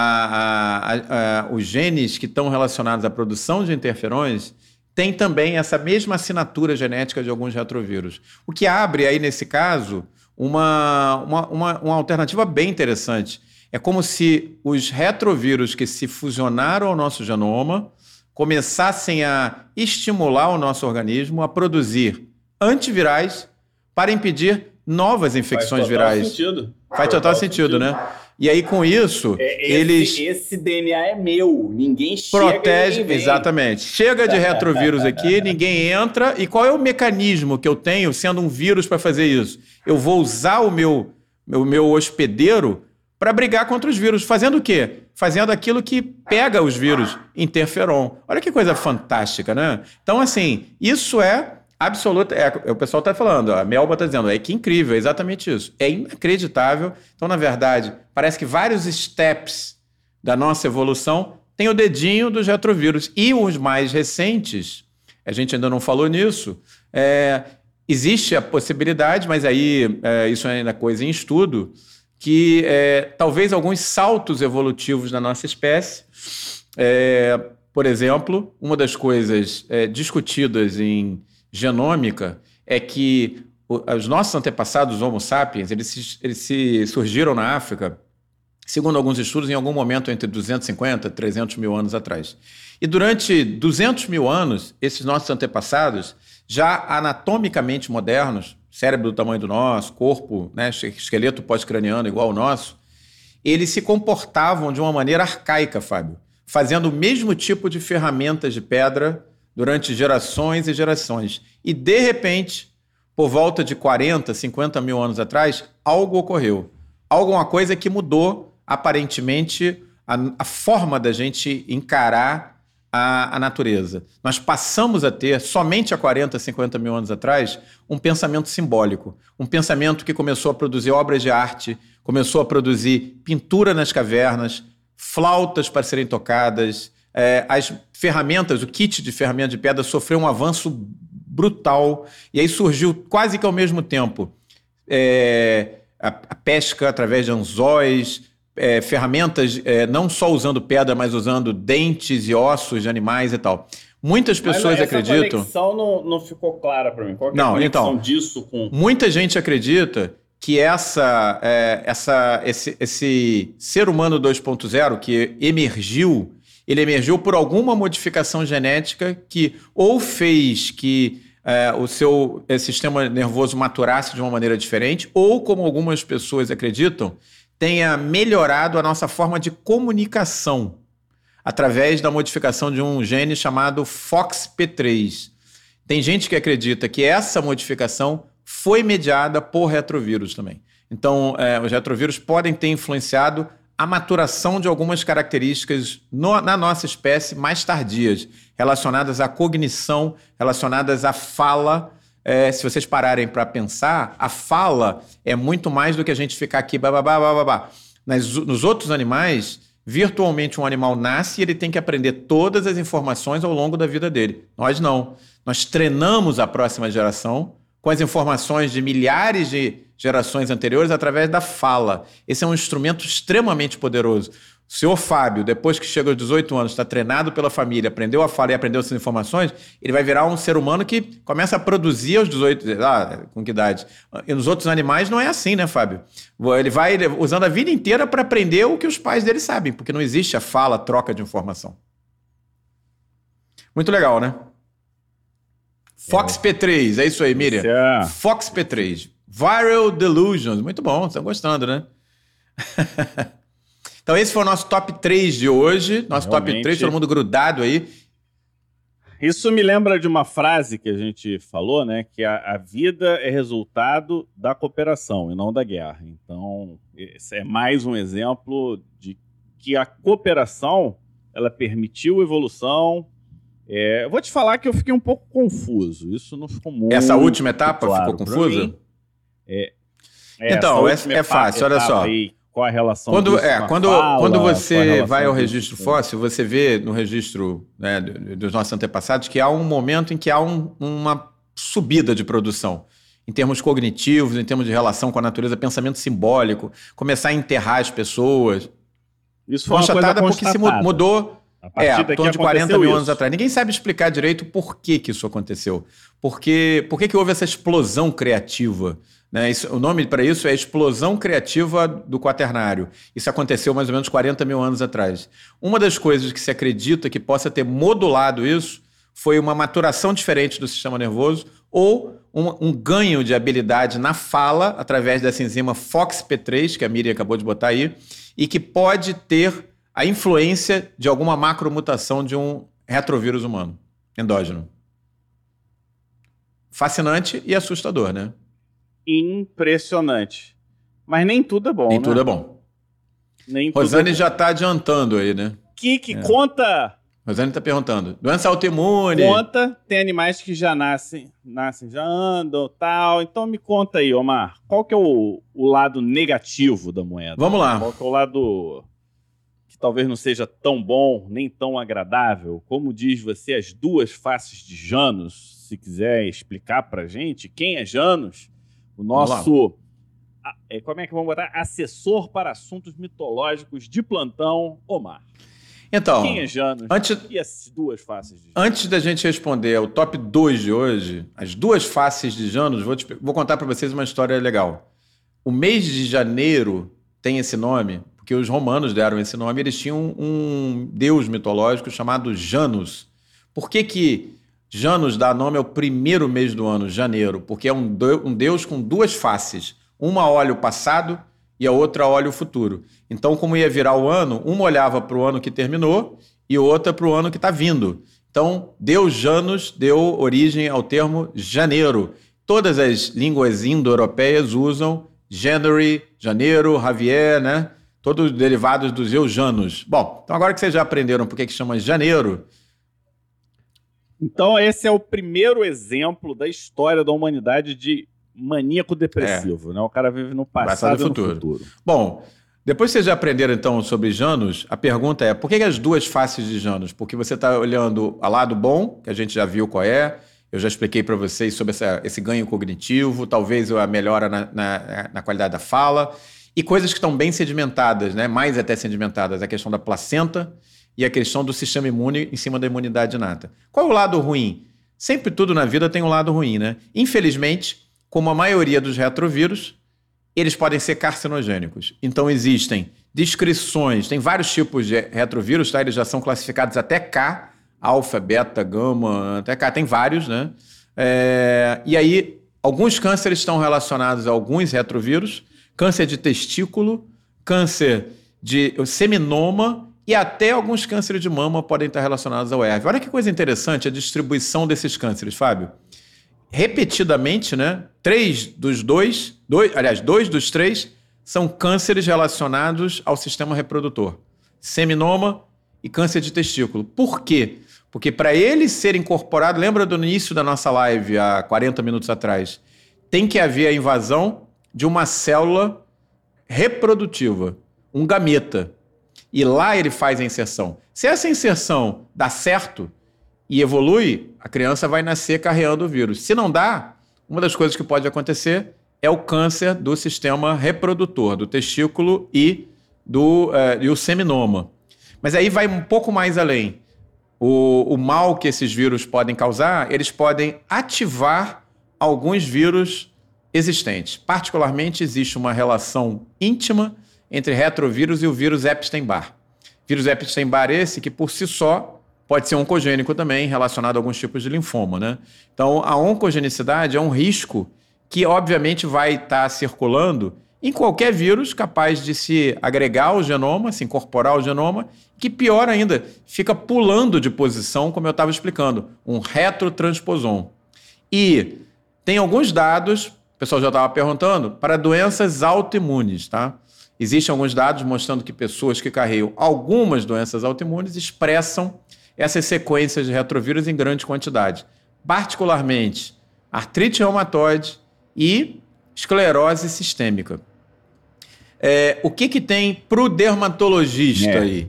a, a, os genes que estão relacionados à produção de interferões, tem também essa mesma assinatura genética de alguns retrovírus. O que abre aí, nesse caso, uma, uma, uma, uma alternativa bem interessante. É como se os retrovírus que se fusionaram ao nosso genoma começassem a estimular o nosso organismo a produzir antivirais para impedir novas infecções Faz virais. Sentido. Faz total, sentido, né? E aí, com isso, É, esse, eles Esse DNA é meu. Ninguém chega ninguém vem. Exatamente. Chega de retrovírus aqui, ninguém entra. E qual é o mecanismo que eu tenho, sendo um vírus, para fazer isso? Eu vou usar o meu, o meu hospedeiro para brigar contra os vírus. Fazendo o quê? Fazendo aquilo que pega os vírus, interferon. Olha que coisa fantástica, né? Então, assim, isso é absoluta. É, o pessoal está falando, a Melba está dizendo, é que incrível, é exatamente isso. É inacreditável. Então, na verdade, parece que vários steps da nossa evolução têm o dedinho dos retrovírus. E os mais recentes, a gente ainda não falou nisso, é, existe a possibilidade, mas aí é, isso é ainda coisa em estudo, que é, talvez alguns saltos evolutivos na nossa espécie. É, por exemplo, uma das coisas é, discutidas em genômica é que os nossos antepassados Homo sapiens eles se, eles se surgiram na África, segundo alguns estudos, em algum momento entre 250 e 300 mil anos atrás. E durante 200 mil anos, esses nossos antepassados, já anatomicamente modernos, cérebro do tamanho do nosso, corpo, né, esqueleto pós-craniano igual ao nosso, eles se comportavam de uma maneira arcaica, Fábio, fazendo o mesmo tipo de ferramentas de pedra durante gerações e gerações. E, de repente, por volta de 40, 50 mil anos atrás, algo ocorreu. Alguma coisa que mudou, aparentemente, a, a forma da gente encarar a, a, natureza. Nós passamos a ter, somente há 40, 50 mil anos atrás, um pensamento simbólico. Um pensamento que começou a produzir obras de arte, começou a produzir pintura nas cavernas, flautas para serem tocadas, é, as ferramentas, o kit de ferramenta de pedra sofreu um avanço brutal. E aí surgiu quase que ao mesmo tempo é, a, a, pesca através de anzóis, é, ferramentas é, não só usando pedra, mas usando dentes e ossos de animais e tal. Muitas pessoas acreditam. A conexão não, não ficou clara para mim. Qual é não, a então, disso com. Muita gente acredita que essa, é, essa, esse, esse ser humano 2.0 que emergiu ele emergiu por alguma modificação genética que ou fez que é, o seu é, sistema nervoso maturasse de uma maneira diferente, ou, como algumas pessoas acreditam, tenha melhorado a nossa forma de comunicação através da modificação de um gene chamado FOXP3. Tem gente que acredita que essa modificação foi mediada por retrovírus também. Então, é, os retrovírus podem ter influenciado a maturação de algumas características no, na nossa espécie mais tardias, relacionadas à cognição, relacionadas à fala. É, se vocês pararem para pensar, a fala é muito mais do que a gente ficar aqui bababá, bababá. Nas, nos outros animais, virtualmente um animal nasce e ele tem que aprender todas as informações ao longo da vida dele. Nós não. Nós treinamos a próxima geração com as informações de milhares de gerações anteriores através da fala. Esse é um instrumento extremamente poderoso. O senhor Fábio, depois que chega aos 18 anos, está treinado pela família, aprendeu a falar e aprendeu essas informações, ele vai virar um ser humano que começa a produzir aos 18, ah, com que idade? E nos outros animais não é assim, né, Fábio? Ele vai usando a vida inteira para aprender o que os pais dele sabem, porque não existe a fala, a troca de informação. Muito legal, né? Fox P3, é isso aí, Miriam. É... Fox P3. Viral Delusions. Muito bom, estão gostando, né? então, esse foi o nosso top 3 de hoje. Nosso Realmente... top 3, todo mundo grudado aí. Isso me lembra de uma frase que a gente falou, né? Que a, a, vida é resultado da cooperação e não da guerra. Então, esse é mais um exemplo de que a cooperação ela permitiu evolução. É, eu vou te falar que eu fiquei um pouco confuso. Isso não ficou muito. Essa última etapa claro. ficou confusa? É, é, então, é, é fácil, olha só. Aí, qual a relação quando, é, quando, fala, quando você vai ao registro disso? fóssil, você vê no registro né, dos nossos antepassados que há um momento em que há um, uma subida de produção. Em termos cognitivos, em termos de relação com a natureza, pensamento simbólico, começar a enterrar as pessoas. Isso foi constatada uma coisa porque se mudou é, em torno de 40 mil isso. anos atrás. Ninguém sabe explicar direito por que, que isso aconteceu. Porque, por que, que houve essa explosão criativa? Né? Isso, o nome para isso é explosão criativa do quaternário. Isso aconteceu mais ou menos 40 mil anos atrás. Uma das coisas que se acredita que possa ter modulado isso foi uma maturação diferente do sistema nervoso ou um, um, ganho de habilidade na fala através dessa enzima FOXP3, que a Miriam acabou de botar aí, e que pode ter a influência de alguma macromutação de um retrovírus humano endógeno. Fascinante e assustador, né? Impressionante. Mas nem tudo é bom, Nem né? tudo é bom. Nem Rosane é já está adiantando aí, né? Que que é. conta Rosane está perguntando. Doença autoimune. Conta, tem animais que já nascem, nascem, já andam, tal. Então me conta aí, Omar. Qual que é o, o lado negativo da moeda? Vamos lá. Qual que é o lado que talvez não seja tão bom, nem tão agradável? Como diz você, as duas faces de Janus, se quiser explicar pra gente, quem é Janus? O nosso... É, como é que vamos botar? Assessor para assuntos mitológicos de plantão, Omar. Então, Quem é Janus? Antes, e as duas faces de Janus? Antes da gente responder ao top 2 de hoje, as duas faces de Janus, vou, te, vou contar para vocês uma história legal. O mês de janeiro tem esse nome, porque os romanos deram esse nome, eles tinham um deus mitológico chamado Janus. Por que que Janus dá nome ao primeiro mês do ano, janeiro? Porque é um, deus com duas faces. Uma olha o passado e a outra olha o futuro. Então, como ia virar o ano, uma olhava para o ano que terminou e outra para o ano que está vindo. Então, Deus Janus deu origem ao termo janeiro. Todas as línguas indo-europeias usam January, janeiro, Javier, né? Todos derivados dos eujanos. Bom, então agora que vocês já aprenderam por que chama janeiro. Então, esse é o primeiro exemplo da história da humanidade de maníaco depressivo, é. né? O cara vive no passado, e no futuro. futuro. Bom, depois que vocês já aprenderam então sobre Janus, a pergunta é: por que, as duas faces de Janus? Porque você está olhando a lado bom, que a gente já viu qual é, eu já expliquei para vocês sobre essa, esse ganho cognitivo, talvez a melhora na, na, na, qualidade da fala, e coisas que estão bem sedimentadas, né? mais até sedimentadas, a questão da placenta e a questão do sistema imune em cima da imunidade inata. Qual é o lado ruim? Sempre tudo na vida tem um lado ruim, né? Infelizmente, como a maioria dos retrovírus, eles podem ser carcinogênicos. Então existem descrições, tem vários tipos de retrovírus, tá? Eles já são classificados até K, alfa, beta, gama, até K, tem vários, né? É... e aí, alguns cânceres estão relacionados a alguns retrovírus, câncer de testículo, câncer de seminoma e até alguns cânceres de mama podem estar relacionados ao ERV. Olha que coisa interessante a distribuição desses cânceres, Fábio repetidamente, né? Três dos dois, dois, aliás, dois dos três são cânceres relacionados ao sistema reprodutor: seminoma e câncer de testículo. Por quê? Porque para ele ser incorporado, lembra do início da nossa live há 40 minutos atrás, tem que haver a invasão de uma célula reprodutiva, um gameta. E lá ele faz a inserção. Se essa inserção dá certo, e evolui, a criança vai nascer carregando o vírus. Se não dá, uma das coisas que pode acontecer é o câncer do sistema reprodutor, do testículo e do uh, e o seminoma. Mas aí vai um pouco mais além. O, o mal que esses vírus podem causar, eles podem ativar alguns vírus existentes. Particularmente, existe uma relação íntima entre retrovírus e o vírus Epstein-Barr. Vírus Epstein-Barr esse que, por si só, pode ser oncogênico também, relacionado a alguns tipos de linfoma, né? Então, a oncogenicidade é um risco que, obviamente, vai estar tá circulando em qualquer vírus capaz de se agregar ao genoma, se incorporar ao genoma, que pior ainda, fica pulando de posição, como eu estava explicando, um retrotransposon. E tem alguns dados, o pessoal já estava perguntando, para doenças autoimunes, tá? Existem alguns dados mostrando que pessoas que carregam algumas doenças autoimunes expressam essas sequências de retrovírus em grande quantidade, particularmente artrite reumatoide e esclerose sistêmica. É, o que, que tem para o dermatologista é. aí?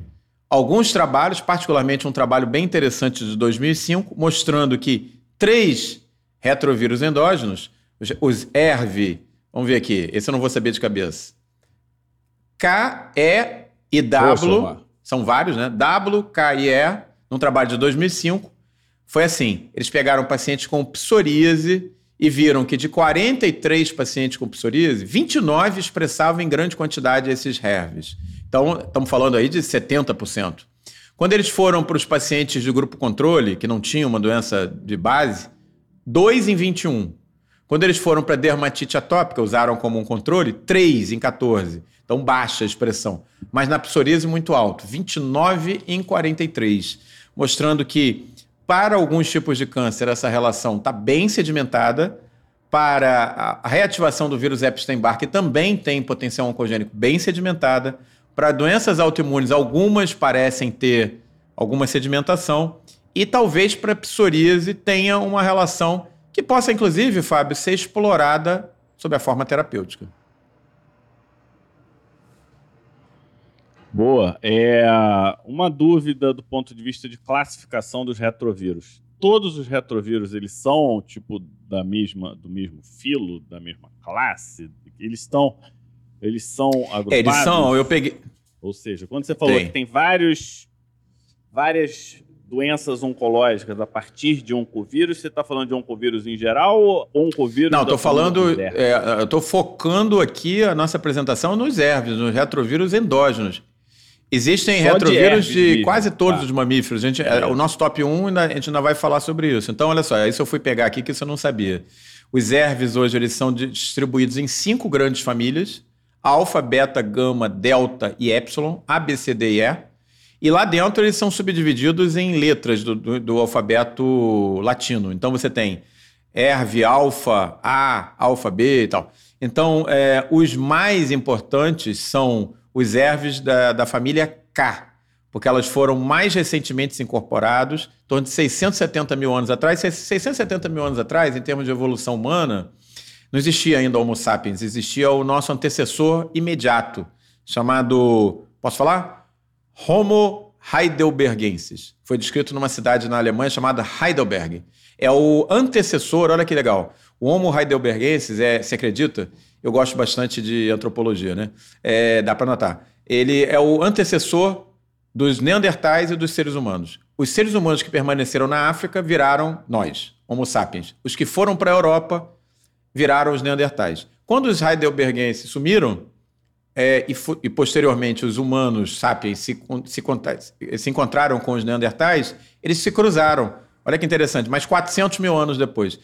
Alguns trabalhos, particularmente um trabalho bem interessante de 2005, mostrando que três retrovírus endógenos, os ERV, vamos ver aqui, esse eu não vou saber de cabeça. K, E e W, são vários, né? W, K e E num trabalho de 2005, foi assim: eles pegaram pacientes com psoríase e viram que de 43 pacientes com psoríase, 29 expressavam em grande quantidade esses HERVs. Então, estamos falando aí de 70%. Quando eles foram para os pacientes do grupo controle, que não tinham uma doença de base, 2 em 21. Quando eles foram para dermatite atópica, usaram como um controle 3 em 14. Então, baixa a expressão. Mas na psoríase, muito alto, 29 em 43. Mostrando que, para alguns tipos de câncer, essa relação está bem sedimentada. Para a reativação do vírus Epstein-Barr, que também tem potencial oncogênico bem sedimentada. Para doenças autoimunes, algumas parecem ter alguma sedimentação. E talvez para psoríase tenha uma relação que possa, inclusive, Fábio, ser explorada sob a forma terapêutica. Boa. É uma dúvida do ponto de vista de classificação dos retrovírus. Todos os retrovírus eles são tipo da mesma do mesmo filo, da mesma classe. Eles estão eles são agrupados. Eles são. Eu peguei. Ou seja, quando você falou tem. que tem vários várias doenças oncológicas a partir de oncovírus, você está falando de oncovírus em geral ou oncovírus? Não, estou falando, é, estou focando aqui a nossa apresentação nos herpes, nos retrovírus endógenos. Existem Só retrovírus de, de quase todos tá. os mamíferos. Gente, é. O nosso top 1, a gente ainda vai falar sobre isso. Então, olha só, isso eu fui pegar aqui que isso eu não sabia. Os herpes hoje eles são distribuídos em cinco grandes famílias: alfa, beta, gama, delta e epsilon, A, B, C, D e E. E lá dentro eles são subdivididos em letras do, do, do alfabeto latino. Então você tem ERV, alfa, A, alfa, B e tal. Então, é, os mais importantes são os ERVs da, da família K, porque elas foram mais recentemente incorporados, em torno de 670 mil anos atrás. 670 mil anos atrás, em termos de evolução humana, não existia ainda Homo sapiens, existia o nosso antecessor imediato, chamado. Posso falar? Homo heidelbergensis. Foi descrito numa cidade na Alemanha chamada Heidelberg. É o antecessor, olha que legal. O Homo heidelbergensis, é, se acredita? Eu gosto bastante de antropologia, né? É, dá para notar. Ele é o antecessor dos neandertais e dos seres humanos. Os seres humanos que permaneceram na África viraram nós, Homo sapiens. Os que foram para a Europa viraram os neandertais. Quando os heidelbergenses sumiram, é, e, e, posteriormente os humanos sapiens se, se, se, encontraram com os neandertais, eles se cruzaram. Olha que interessante, mas 400 mil anos depois.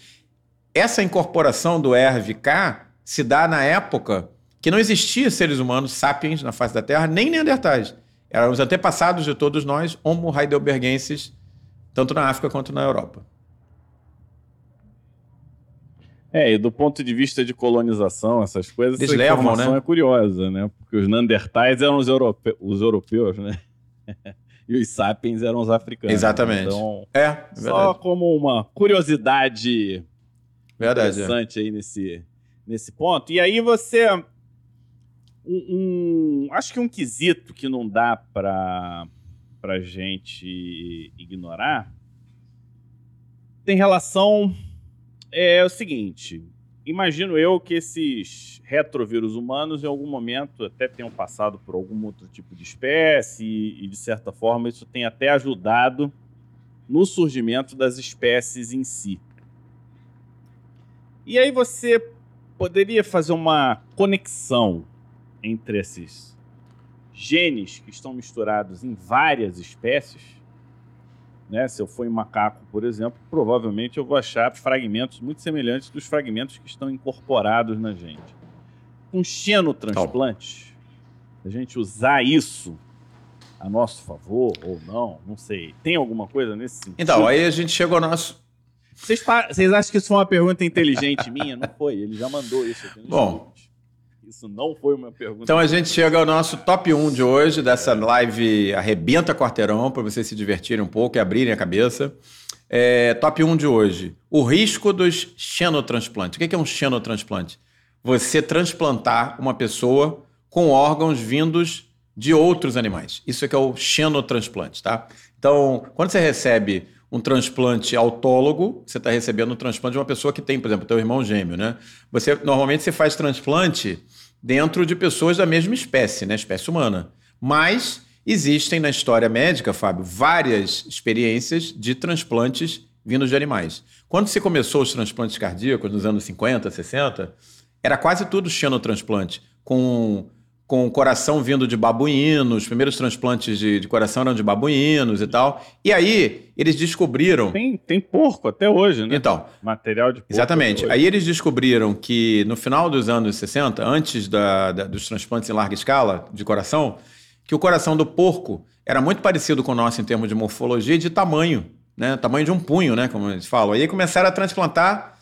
Essa incorporação do ERV-K se dá na época que não existia seres humanos sapiens na face da Terra, nem neandertais. Eram os antepassados de todos nós, Homo heidelbergensis, tanto na África quanto na Europa. É, e do ponto de vista de colonização, essas coisas, Eles essa levam, informação né? é curiosa, né? Porque os Neandertais eram os, europe... os europeus, né? e os Sapiens eram os africanos. Exatamente. Então, é, verdade. só como uma curiosidade verdade, é. interessante é. aí nesse, nesse ponto. E aí você... Um, um, acho que um quesito que não dá para a gente ignorar tem relação é o seguinte: imagino eu que esses retrovírus humanos, em algum momento, até tenham passado por algum outro tipo de espécie, e, de certa forma isso tem até ajudado no surgimento das espécies em si. E aí você poderia fazer uma conexão entre esses genes que estão misturados em várias espécies né? Se eu for em macaco, por exemplo, provavelmente eu vou achar fragmentos muito semelhantes dos fragmentos que estão incorporados na gente. Um xenotransplante, a gente usar isso a nosso favor ou não, não sei. Tem alguma coisa nesse sentido? Então, aí a gente chegou ao nosso. Vocês, vocês acham que isso foi uma pergunta inteligente minha? Não foi, ele já mandou isso aqui. Bom, isso não foi uma pergunta. Então a gente chega ao nosso top 1 de hoje, dessa live Arrebenta Quarteirão, para vocês se divertirem um pouco e abrirem a cabeça. É, top 1 de hoje. O risco dos xenotransplantes. O que é um xenotransplante? Você transplantar uma pessoa com órgãos vindos de outros animais. Isso é que é o xenotransplante, tá? Então, quando você recebe um transplante autólogo, você está recebendo um transplante de uma pessoa que tem, por exemplo, teu irmão gêmeo, né? Você normalmente você faz transplante dentro de pessoas da mesma espécie, né? Espécie humana. Mas existem na história médica, Fábio, várias experiências de transplantes vindos de animais. Quando se começou os transplantes cardíacos nos anos 50, 60, era quase tudo xenotransplante, com com o coração vindo de babuínos, os primeiros transplantes de, de, coração eram de babuínos e tal. E aí eles descobriram. Tem, tem porco até hoje, né? Então. Material de porco. Exatamente. Aí eles descobriram que no final dos anos 60, antes da, da, dos transplantes em larga escala de coração, que o coração do porco era muito parecido com o nosso em termos de morfologia e de tamanho, né? Tamanho de um punho, né? Como eles falam. Aí começaram a transplantar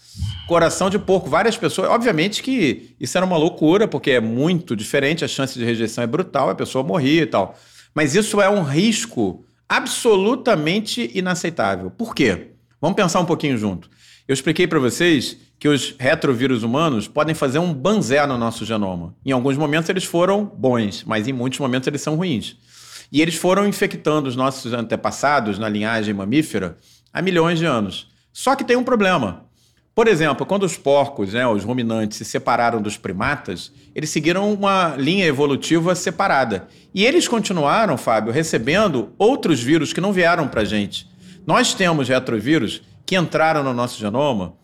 coração de porco. Várias pessoas. Obviamente que isso era uma loucura, porque é muito diferente, a chance de rejeição é brutal, a pessoa morria e tal. Mas isso é um risco absolutamente inaceitável. Por quê? Vamos pensar um pouquinho junto. Eu expliquei para vocês que os retrovírus humanos podem fazer um banzé no nosso genoma. Em alguns momentos eles foram bons, mas em muitos momentos eles são ruins. E eles foram infectando os nossos antepassados na linhagem mamífera há milhões de anos. Só que tem um problema. Por exemplo, quando os porcos, né, os ruminantes, se separaram dos primatas, eles seguiram uma linha evolutiva separada. E eles continuaram, Fábio, recebendo outros vírus que não vieram para a gente. Nós temos retrovírus que entraram no nosso genoma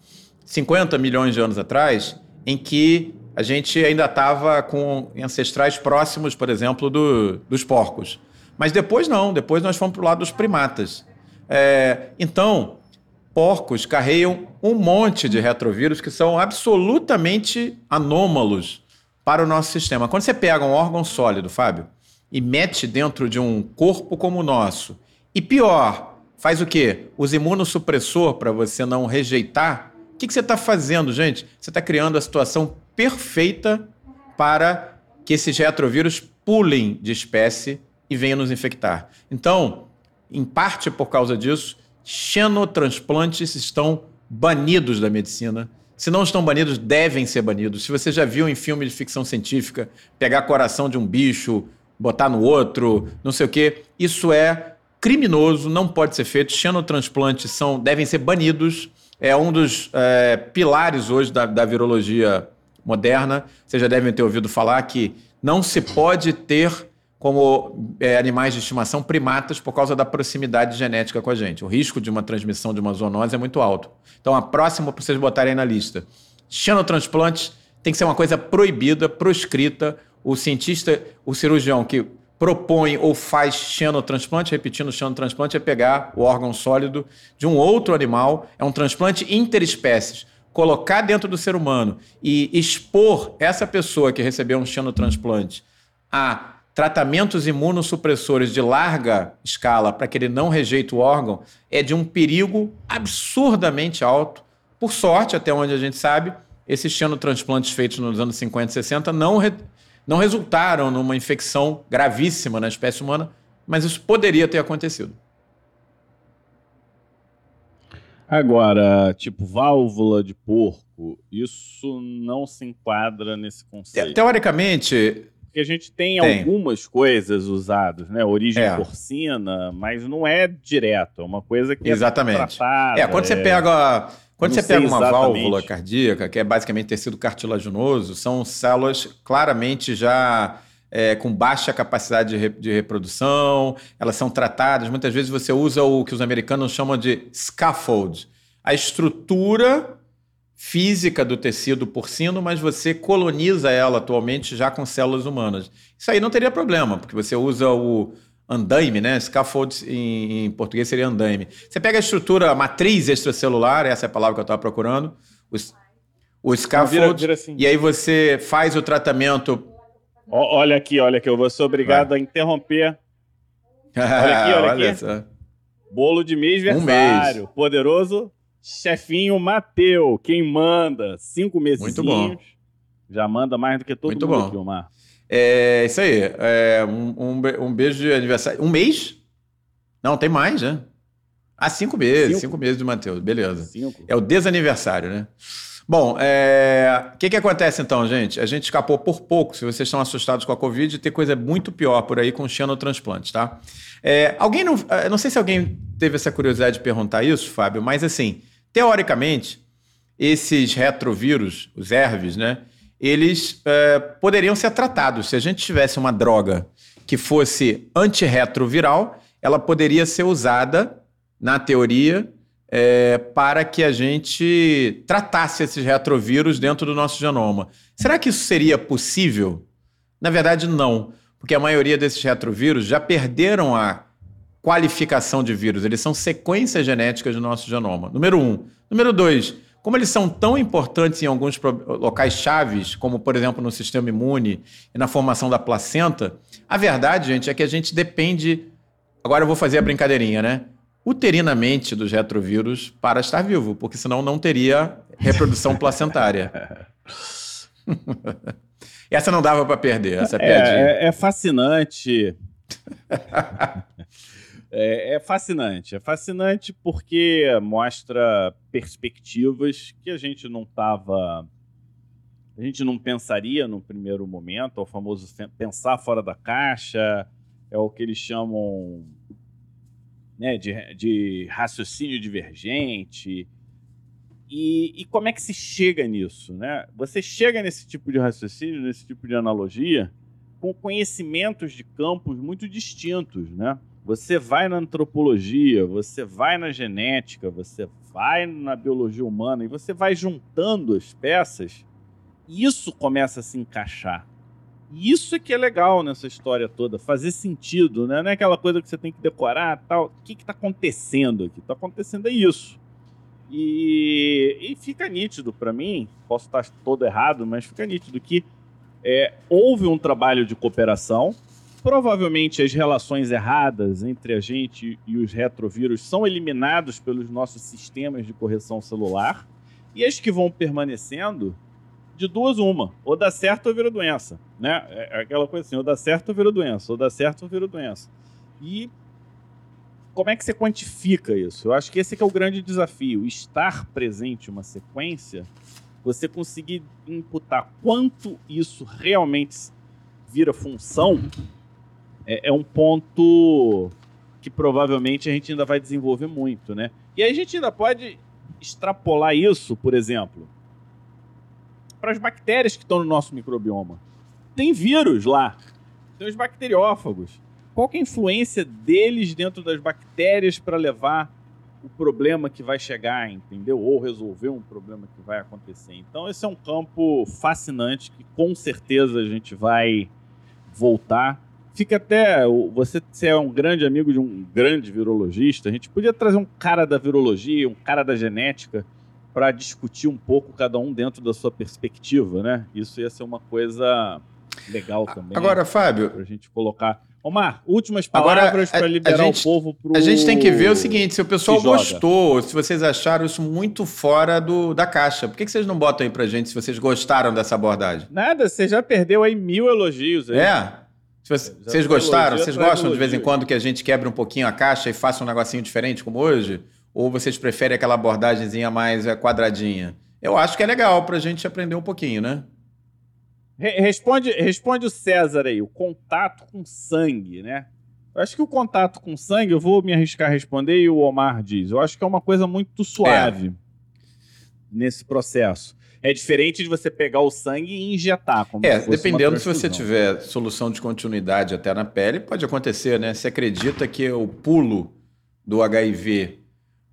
50 milhões de anos atrás, em que a gente ainda estava com ancestrais próximos, por exemplo, do, dos porcos. Mas depois não, depois nós fomos para o lado dos primatas. É, então, porcos carregam um monte de retrovírus que são absolutamente anômalos para o nosso sistema. Quando você pega um órgão sólido, Fábio, e mete dentro de um corpo como o nosso, e pior, faz o quê? Usa imunossupressor para você não rejeitar. O que, que você está fazendo, gente? Você está criando a situação perfeita para que esses retrovírus pulem de espécie e venham nos infectar. Então, em parte por causa disso, xenotransplantes estão banidos da medicina. Se não estão banidos, devem ser banidos. Se você já viu em filme de ficção científica pegar coração de um bicho, botar no outro, não sei o quê, isso é criminoso, não pode ser feito. Xenotransplantes são, devem ser banidos. É um dos é, pilares hoje da, da virologia moderna. Vocês já devem ter ouvido falar que não se pode ter como é, animais de estimação primatas por causa da proximidade genética com a gente. O risco de uma transmissão de uma zoonose é muito alto. Então, a próxima para vocês botarem aí na lista. Xenotransplantes tem que ser uma coisa proibida, proscrita. O cientista, o cirurgião que propõe ou faz xenotransplante, repetindo, xenotransplante é pegar o órgão sólido de um outro animal, é um transplante interespécies. Colocar dentro do ser humano e expor essa pessoa que recebeu um xenotransplante a tratamentos imunossupressores de larga escala para que ele não rejeite o órgão é de um perigo absurdamente alto. Por sorte, até onde a gente sabe, esses xenotransplantes feitos nos anos 50 e 60 não, re, não resultaram numa infecção gravíssima na espécie humana, mas isso poderia ter acontecido. Agora, tipo, válvula de porco, isso não se enquadra nesse conceito. Teoricamente, porque a gente tem, tem, algumas coisas usadas, né? Origem é. porcina, mas não é direto, é uma coisa que é Exatamente. é tratada. É, quando você pega. Quando você pega uma exatamente. válvula cardíaca, que é basicamente tecido cartilaginoso, são células claramente já é, com baixa capacidade de, re, de, reprodução, elas são tratadas. Muitas vezes você usa o que os americanos chamam de scaffold a estrutura física do tecido porcino, mas você coloniza ela atualmente já com células humanas. Isso aí não teria problema, porque você usa o andaime, né? Scaffold em, em português seria andaime. Você pega a estrutura, a matriz extracelular, essa é a palavra que eu estava procurando, o, o scaffold, vira, vira assim. e aí você faz o tratamento. olha aqui, olha aqui, eu vou ser obrigado Vai. a interromper. Olha aqui, olha, olha aqui. Só. Bolo de mês versário, um mês. poderoso Chefinho Mateu, quem manda? Cinco meses. Muito bom. Já manda mais do que todo Muito mundo bom. É isso aí. É, um, um, beijo de aniversário. Um mês? Não, tem mais, né? Ah, cinco meses. Cinco, cinco meses do Matheus. Beleza. Cinco. É o desaniversário, né? Bom, é, o que, que acontece então, gente? A gente escapou por pouco, se vocês estão assustados com a Covid, tem coisa muito pior por aí com xenotransplantes, tá? É, alguém não. É, não sei se alguém teve essa curiosidade de perguntar isso, Fábio, mas assim, Teoricamente, esses retrovírus, os ERVs, né, eles é, poderiam ser tratados. Se a gente tivesse uma droga que fosse antirretroviral, ela poderia ser usada, na teoria, é, para que a gente tratasse esses retrovírus dentro do nosso genoma. Será que isso seria possível? Na verdade, não, porque a maioria desses retrovírus já perderam a qualificação de vírus, eles são sequências genéticas do nosso genoma. Número um. Número dois, como eles são tão importantes em alguns locais chaves, como por exemplo no sistema imune e na formação da placenta, a verdade, gente, é que a gente depende. Agora eu vou fazer a brincadeirinha, né? Uterinamente dos retrovírus para estar vivo, porque senão não teria reprodução placentária. essa não dava para perder, essa é, é, é fascinante. É, é, fascinante. É fascinante porque mostra perspectivas que a gente não estava. A gente não pensaria no primeiro momento, é o famoso pensar fora da caixa, é o que eles chamam né, de, de raciocínio divergente. E, e, como é que se chega nisso? Né? Você chega nesse tipo de raciocínio, nesse tipo de analogia, com conhecimentos de campos muito distintos. Né? Você vai na antropologia, você vai na genética, você vai na biologia humana e você vai juntando as peças, e isso começa a se encaixar. E isso é que é legal nessa história toda, fazer sentido, né? Não é aquela coisa que você tem que decorar, tal. O que está acontecendo aqui? Está acontecendo é isso. E, e fica nítido para mim, posso estar todo errado, mas fica nítido que é, houve um trabalho de cooperação provavelmente as relações erradas entre a gente e os retrovírus são eliminados pelos nossos sistemas de correção celular e as que vão permanecendo de duas uma, ou dá certo ou vira doença, né? É, é aquela coisa assim, ou dá certo ou vira doença, ou dá certo ou vira doença. E como é que você quantifica isso? Eu acho que esse que é o grande desafio, estar presente uma sequência, você conseguir imputar quanto isso realmente vira função é, é um ponto que provavelmente a gente ainda vai desenvolver muito, né? E aí a gente ainda pode extrapolar isso, por exemplo, para as bactérias que estão no nosso microbioma. Tem vírus lá, tem os bacteriófagos. Qual é a influência deles dentro das bactérias para levar o problema que vai chegar, entendeu? Ou resolver um problema que vai acontecer. Então, esse é um campo fascinante que com certeza a gente vai voltar fica até. Você, você é um grande amigo de um grande virologista. A gente podia trazer um cara da virologia, um cara da genética, para discutir um pouco cada um dentro da sua perspectiva, né? Isso ia ser uma coisa legal também. Agora, Fábio. Para a gente colocar. Omar, últimas palavras para liberar gente, o povo pro... A gente tem que ver o seguinte: se o pessoal gostou, se vocês acharam isso muito fora do, da caixa, por que, que vocês não botam aí pra gente se vocês gostaram dessa abordagem? Nada, você já perdeu aí mil elogios aí. É. Vocês gostaram? Vocês gostam de vez em quando que a gente quebre um pouquinho a caixa e faça um negocinho diferente como hoje? Ou vocês preferem aquela abordagemzinha mais é, quadradinha? Eu acho que é legal para a gente aprender um pouquinho, né? Responde, responde o César aí, o contato com sangue, né? Eu acho que o contato com sangue, eu vou me arriscar a responder e o Omar diz. Eu acho que é uma coisa muito suave é. nesse processo. É diferente de você pegar o sangue e injetar. Como é, dependendo se você tiver solução de continuidade até na pele, pode acontecer, né? Você acredita que o pulo do HIV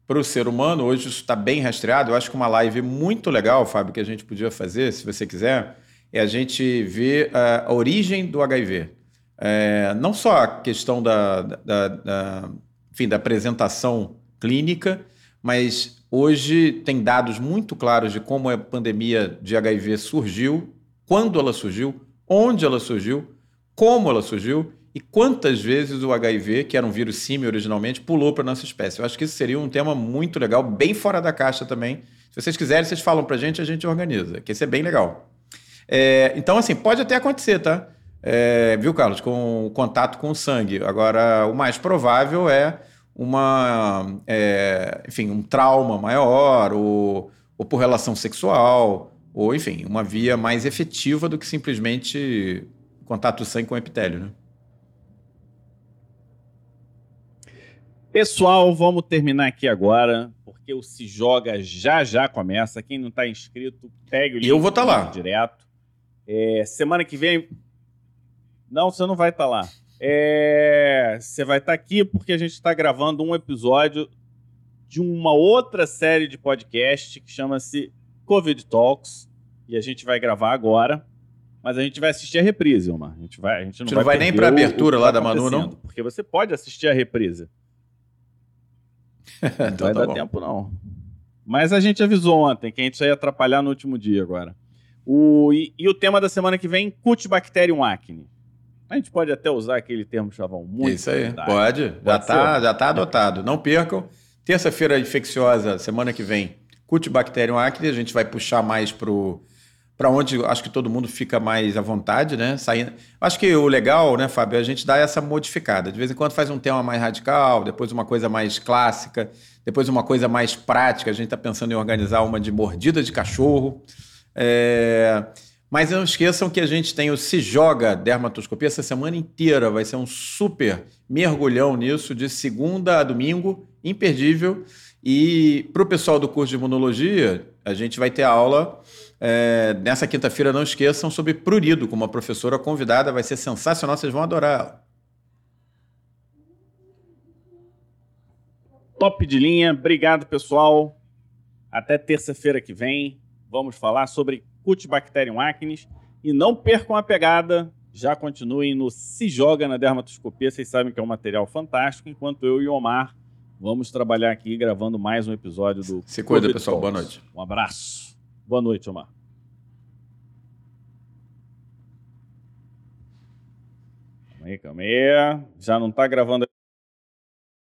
para o ser humano, hoje isso está bem rastreado. Eu acho que uma live muito legal, Fábio, que a gente podia fazer, se você quiser, é a gente ver a, a origem do HIV. É, não só a questão da, da, da, enfim, da apresentação clínica, mas Hoje tem dados muito claros de como a pandemia de HIV surgiu, quando ela surgiu, onde ela surgiu, como ela surgiu e quantas vezes o HIV, que era um vírus símio originalmente, pulou para nossa espécie. Eu acho que isso seria um tema muito legal, bem fora da caixa também. Se vocês quiserem, vocês falam para a gente, a gente organiza, que isso é bem legal. É, então, assim, pode até acontecer, tá? É, viu, Carlos? Com contato com o sangue. Agora, o mais provável é uma, é, enfim, um trauma maior, ou, ou por relação sexual, ou, enfim, uma via mais efetiva do que simplesmente contato sangue com epitélio, né? Pessoal, vamos terminar aqui agora, porque o Se Joga já já começa. Quem não está inscrito, pegue o link. Eu vou estar tá lá. Direto. É, semana que vem. Não, você não vai estar tá lá. É, você vai estar tá aqui porque a gente está gravando um episódio de uma outra série de podcast que chama-se Covid Talks e a gente vai gravar agora. Mas a gente vai assistir a reprise, Omar. A gente, vai, a gente não, Você vai, não vai nem o- abertura lá tá da Manu, não? Porque você pode assistir a reprise. Não Então vai tá dar bom. tempo, não. Mas a gente avisou ontem que a gente ia atrapalhar no último dia agora. O, e, e o tema da semana que vem, Cutibacterium acne. A gente pode até usar aquele termo, Chavão, muito Isso aí, pode. Já Pode tá, ser? já tá adotado. Não percam. Terça-feira infecciosa, semana que vem, Cutibacterium acne. A gente vai puxar mais pro para onde acho que todo mundo fica mais à vontade, né? Saindo. Acho que o legal, né, Fábio, é a gente dá essa modificada. De vez em quando faz um tema mais radical, depois uma coisa mais clássica, depois uma coisa mais prática. A gente está pensando em organizar uma de mordida de cachorro. É, Mas não esqueçam que a gente tem o Se Joga Dermatoscopia essa semana inteira. Vai ser um super mergulhão nisso, de segunda a domingo, imperdível. E para o pessoal do curso de imunologia, a gente vai ter aula é, nessa quinta-feira, não esqueçam, sobre prurido, com uma professora convidada. Vai ser sensacional, vocês vão adorar ela. Top de linha. Obrigado, pessoal. Até terça-feira que vem. Vamos falar sobre Cutibacterium acnes. E não percam a pegada. Já continuem no Se Joga na Dermatoscopia. Vocês sabem que é um material fantástico. Enquanto eu e o Omar vamos trabalhar aqui gravando mais um episódio do. Se cuida, Covid pessoal. Boa Talks. noite. Um abraço. Boa noite, Omar. Calma aí, calma aí. Já não tá gravando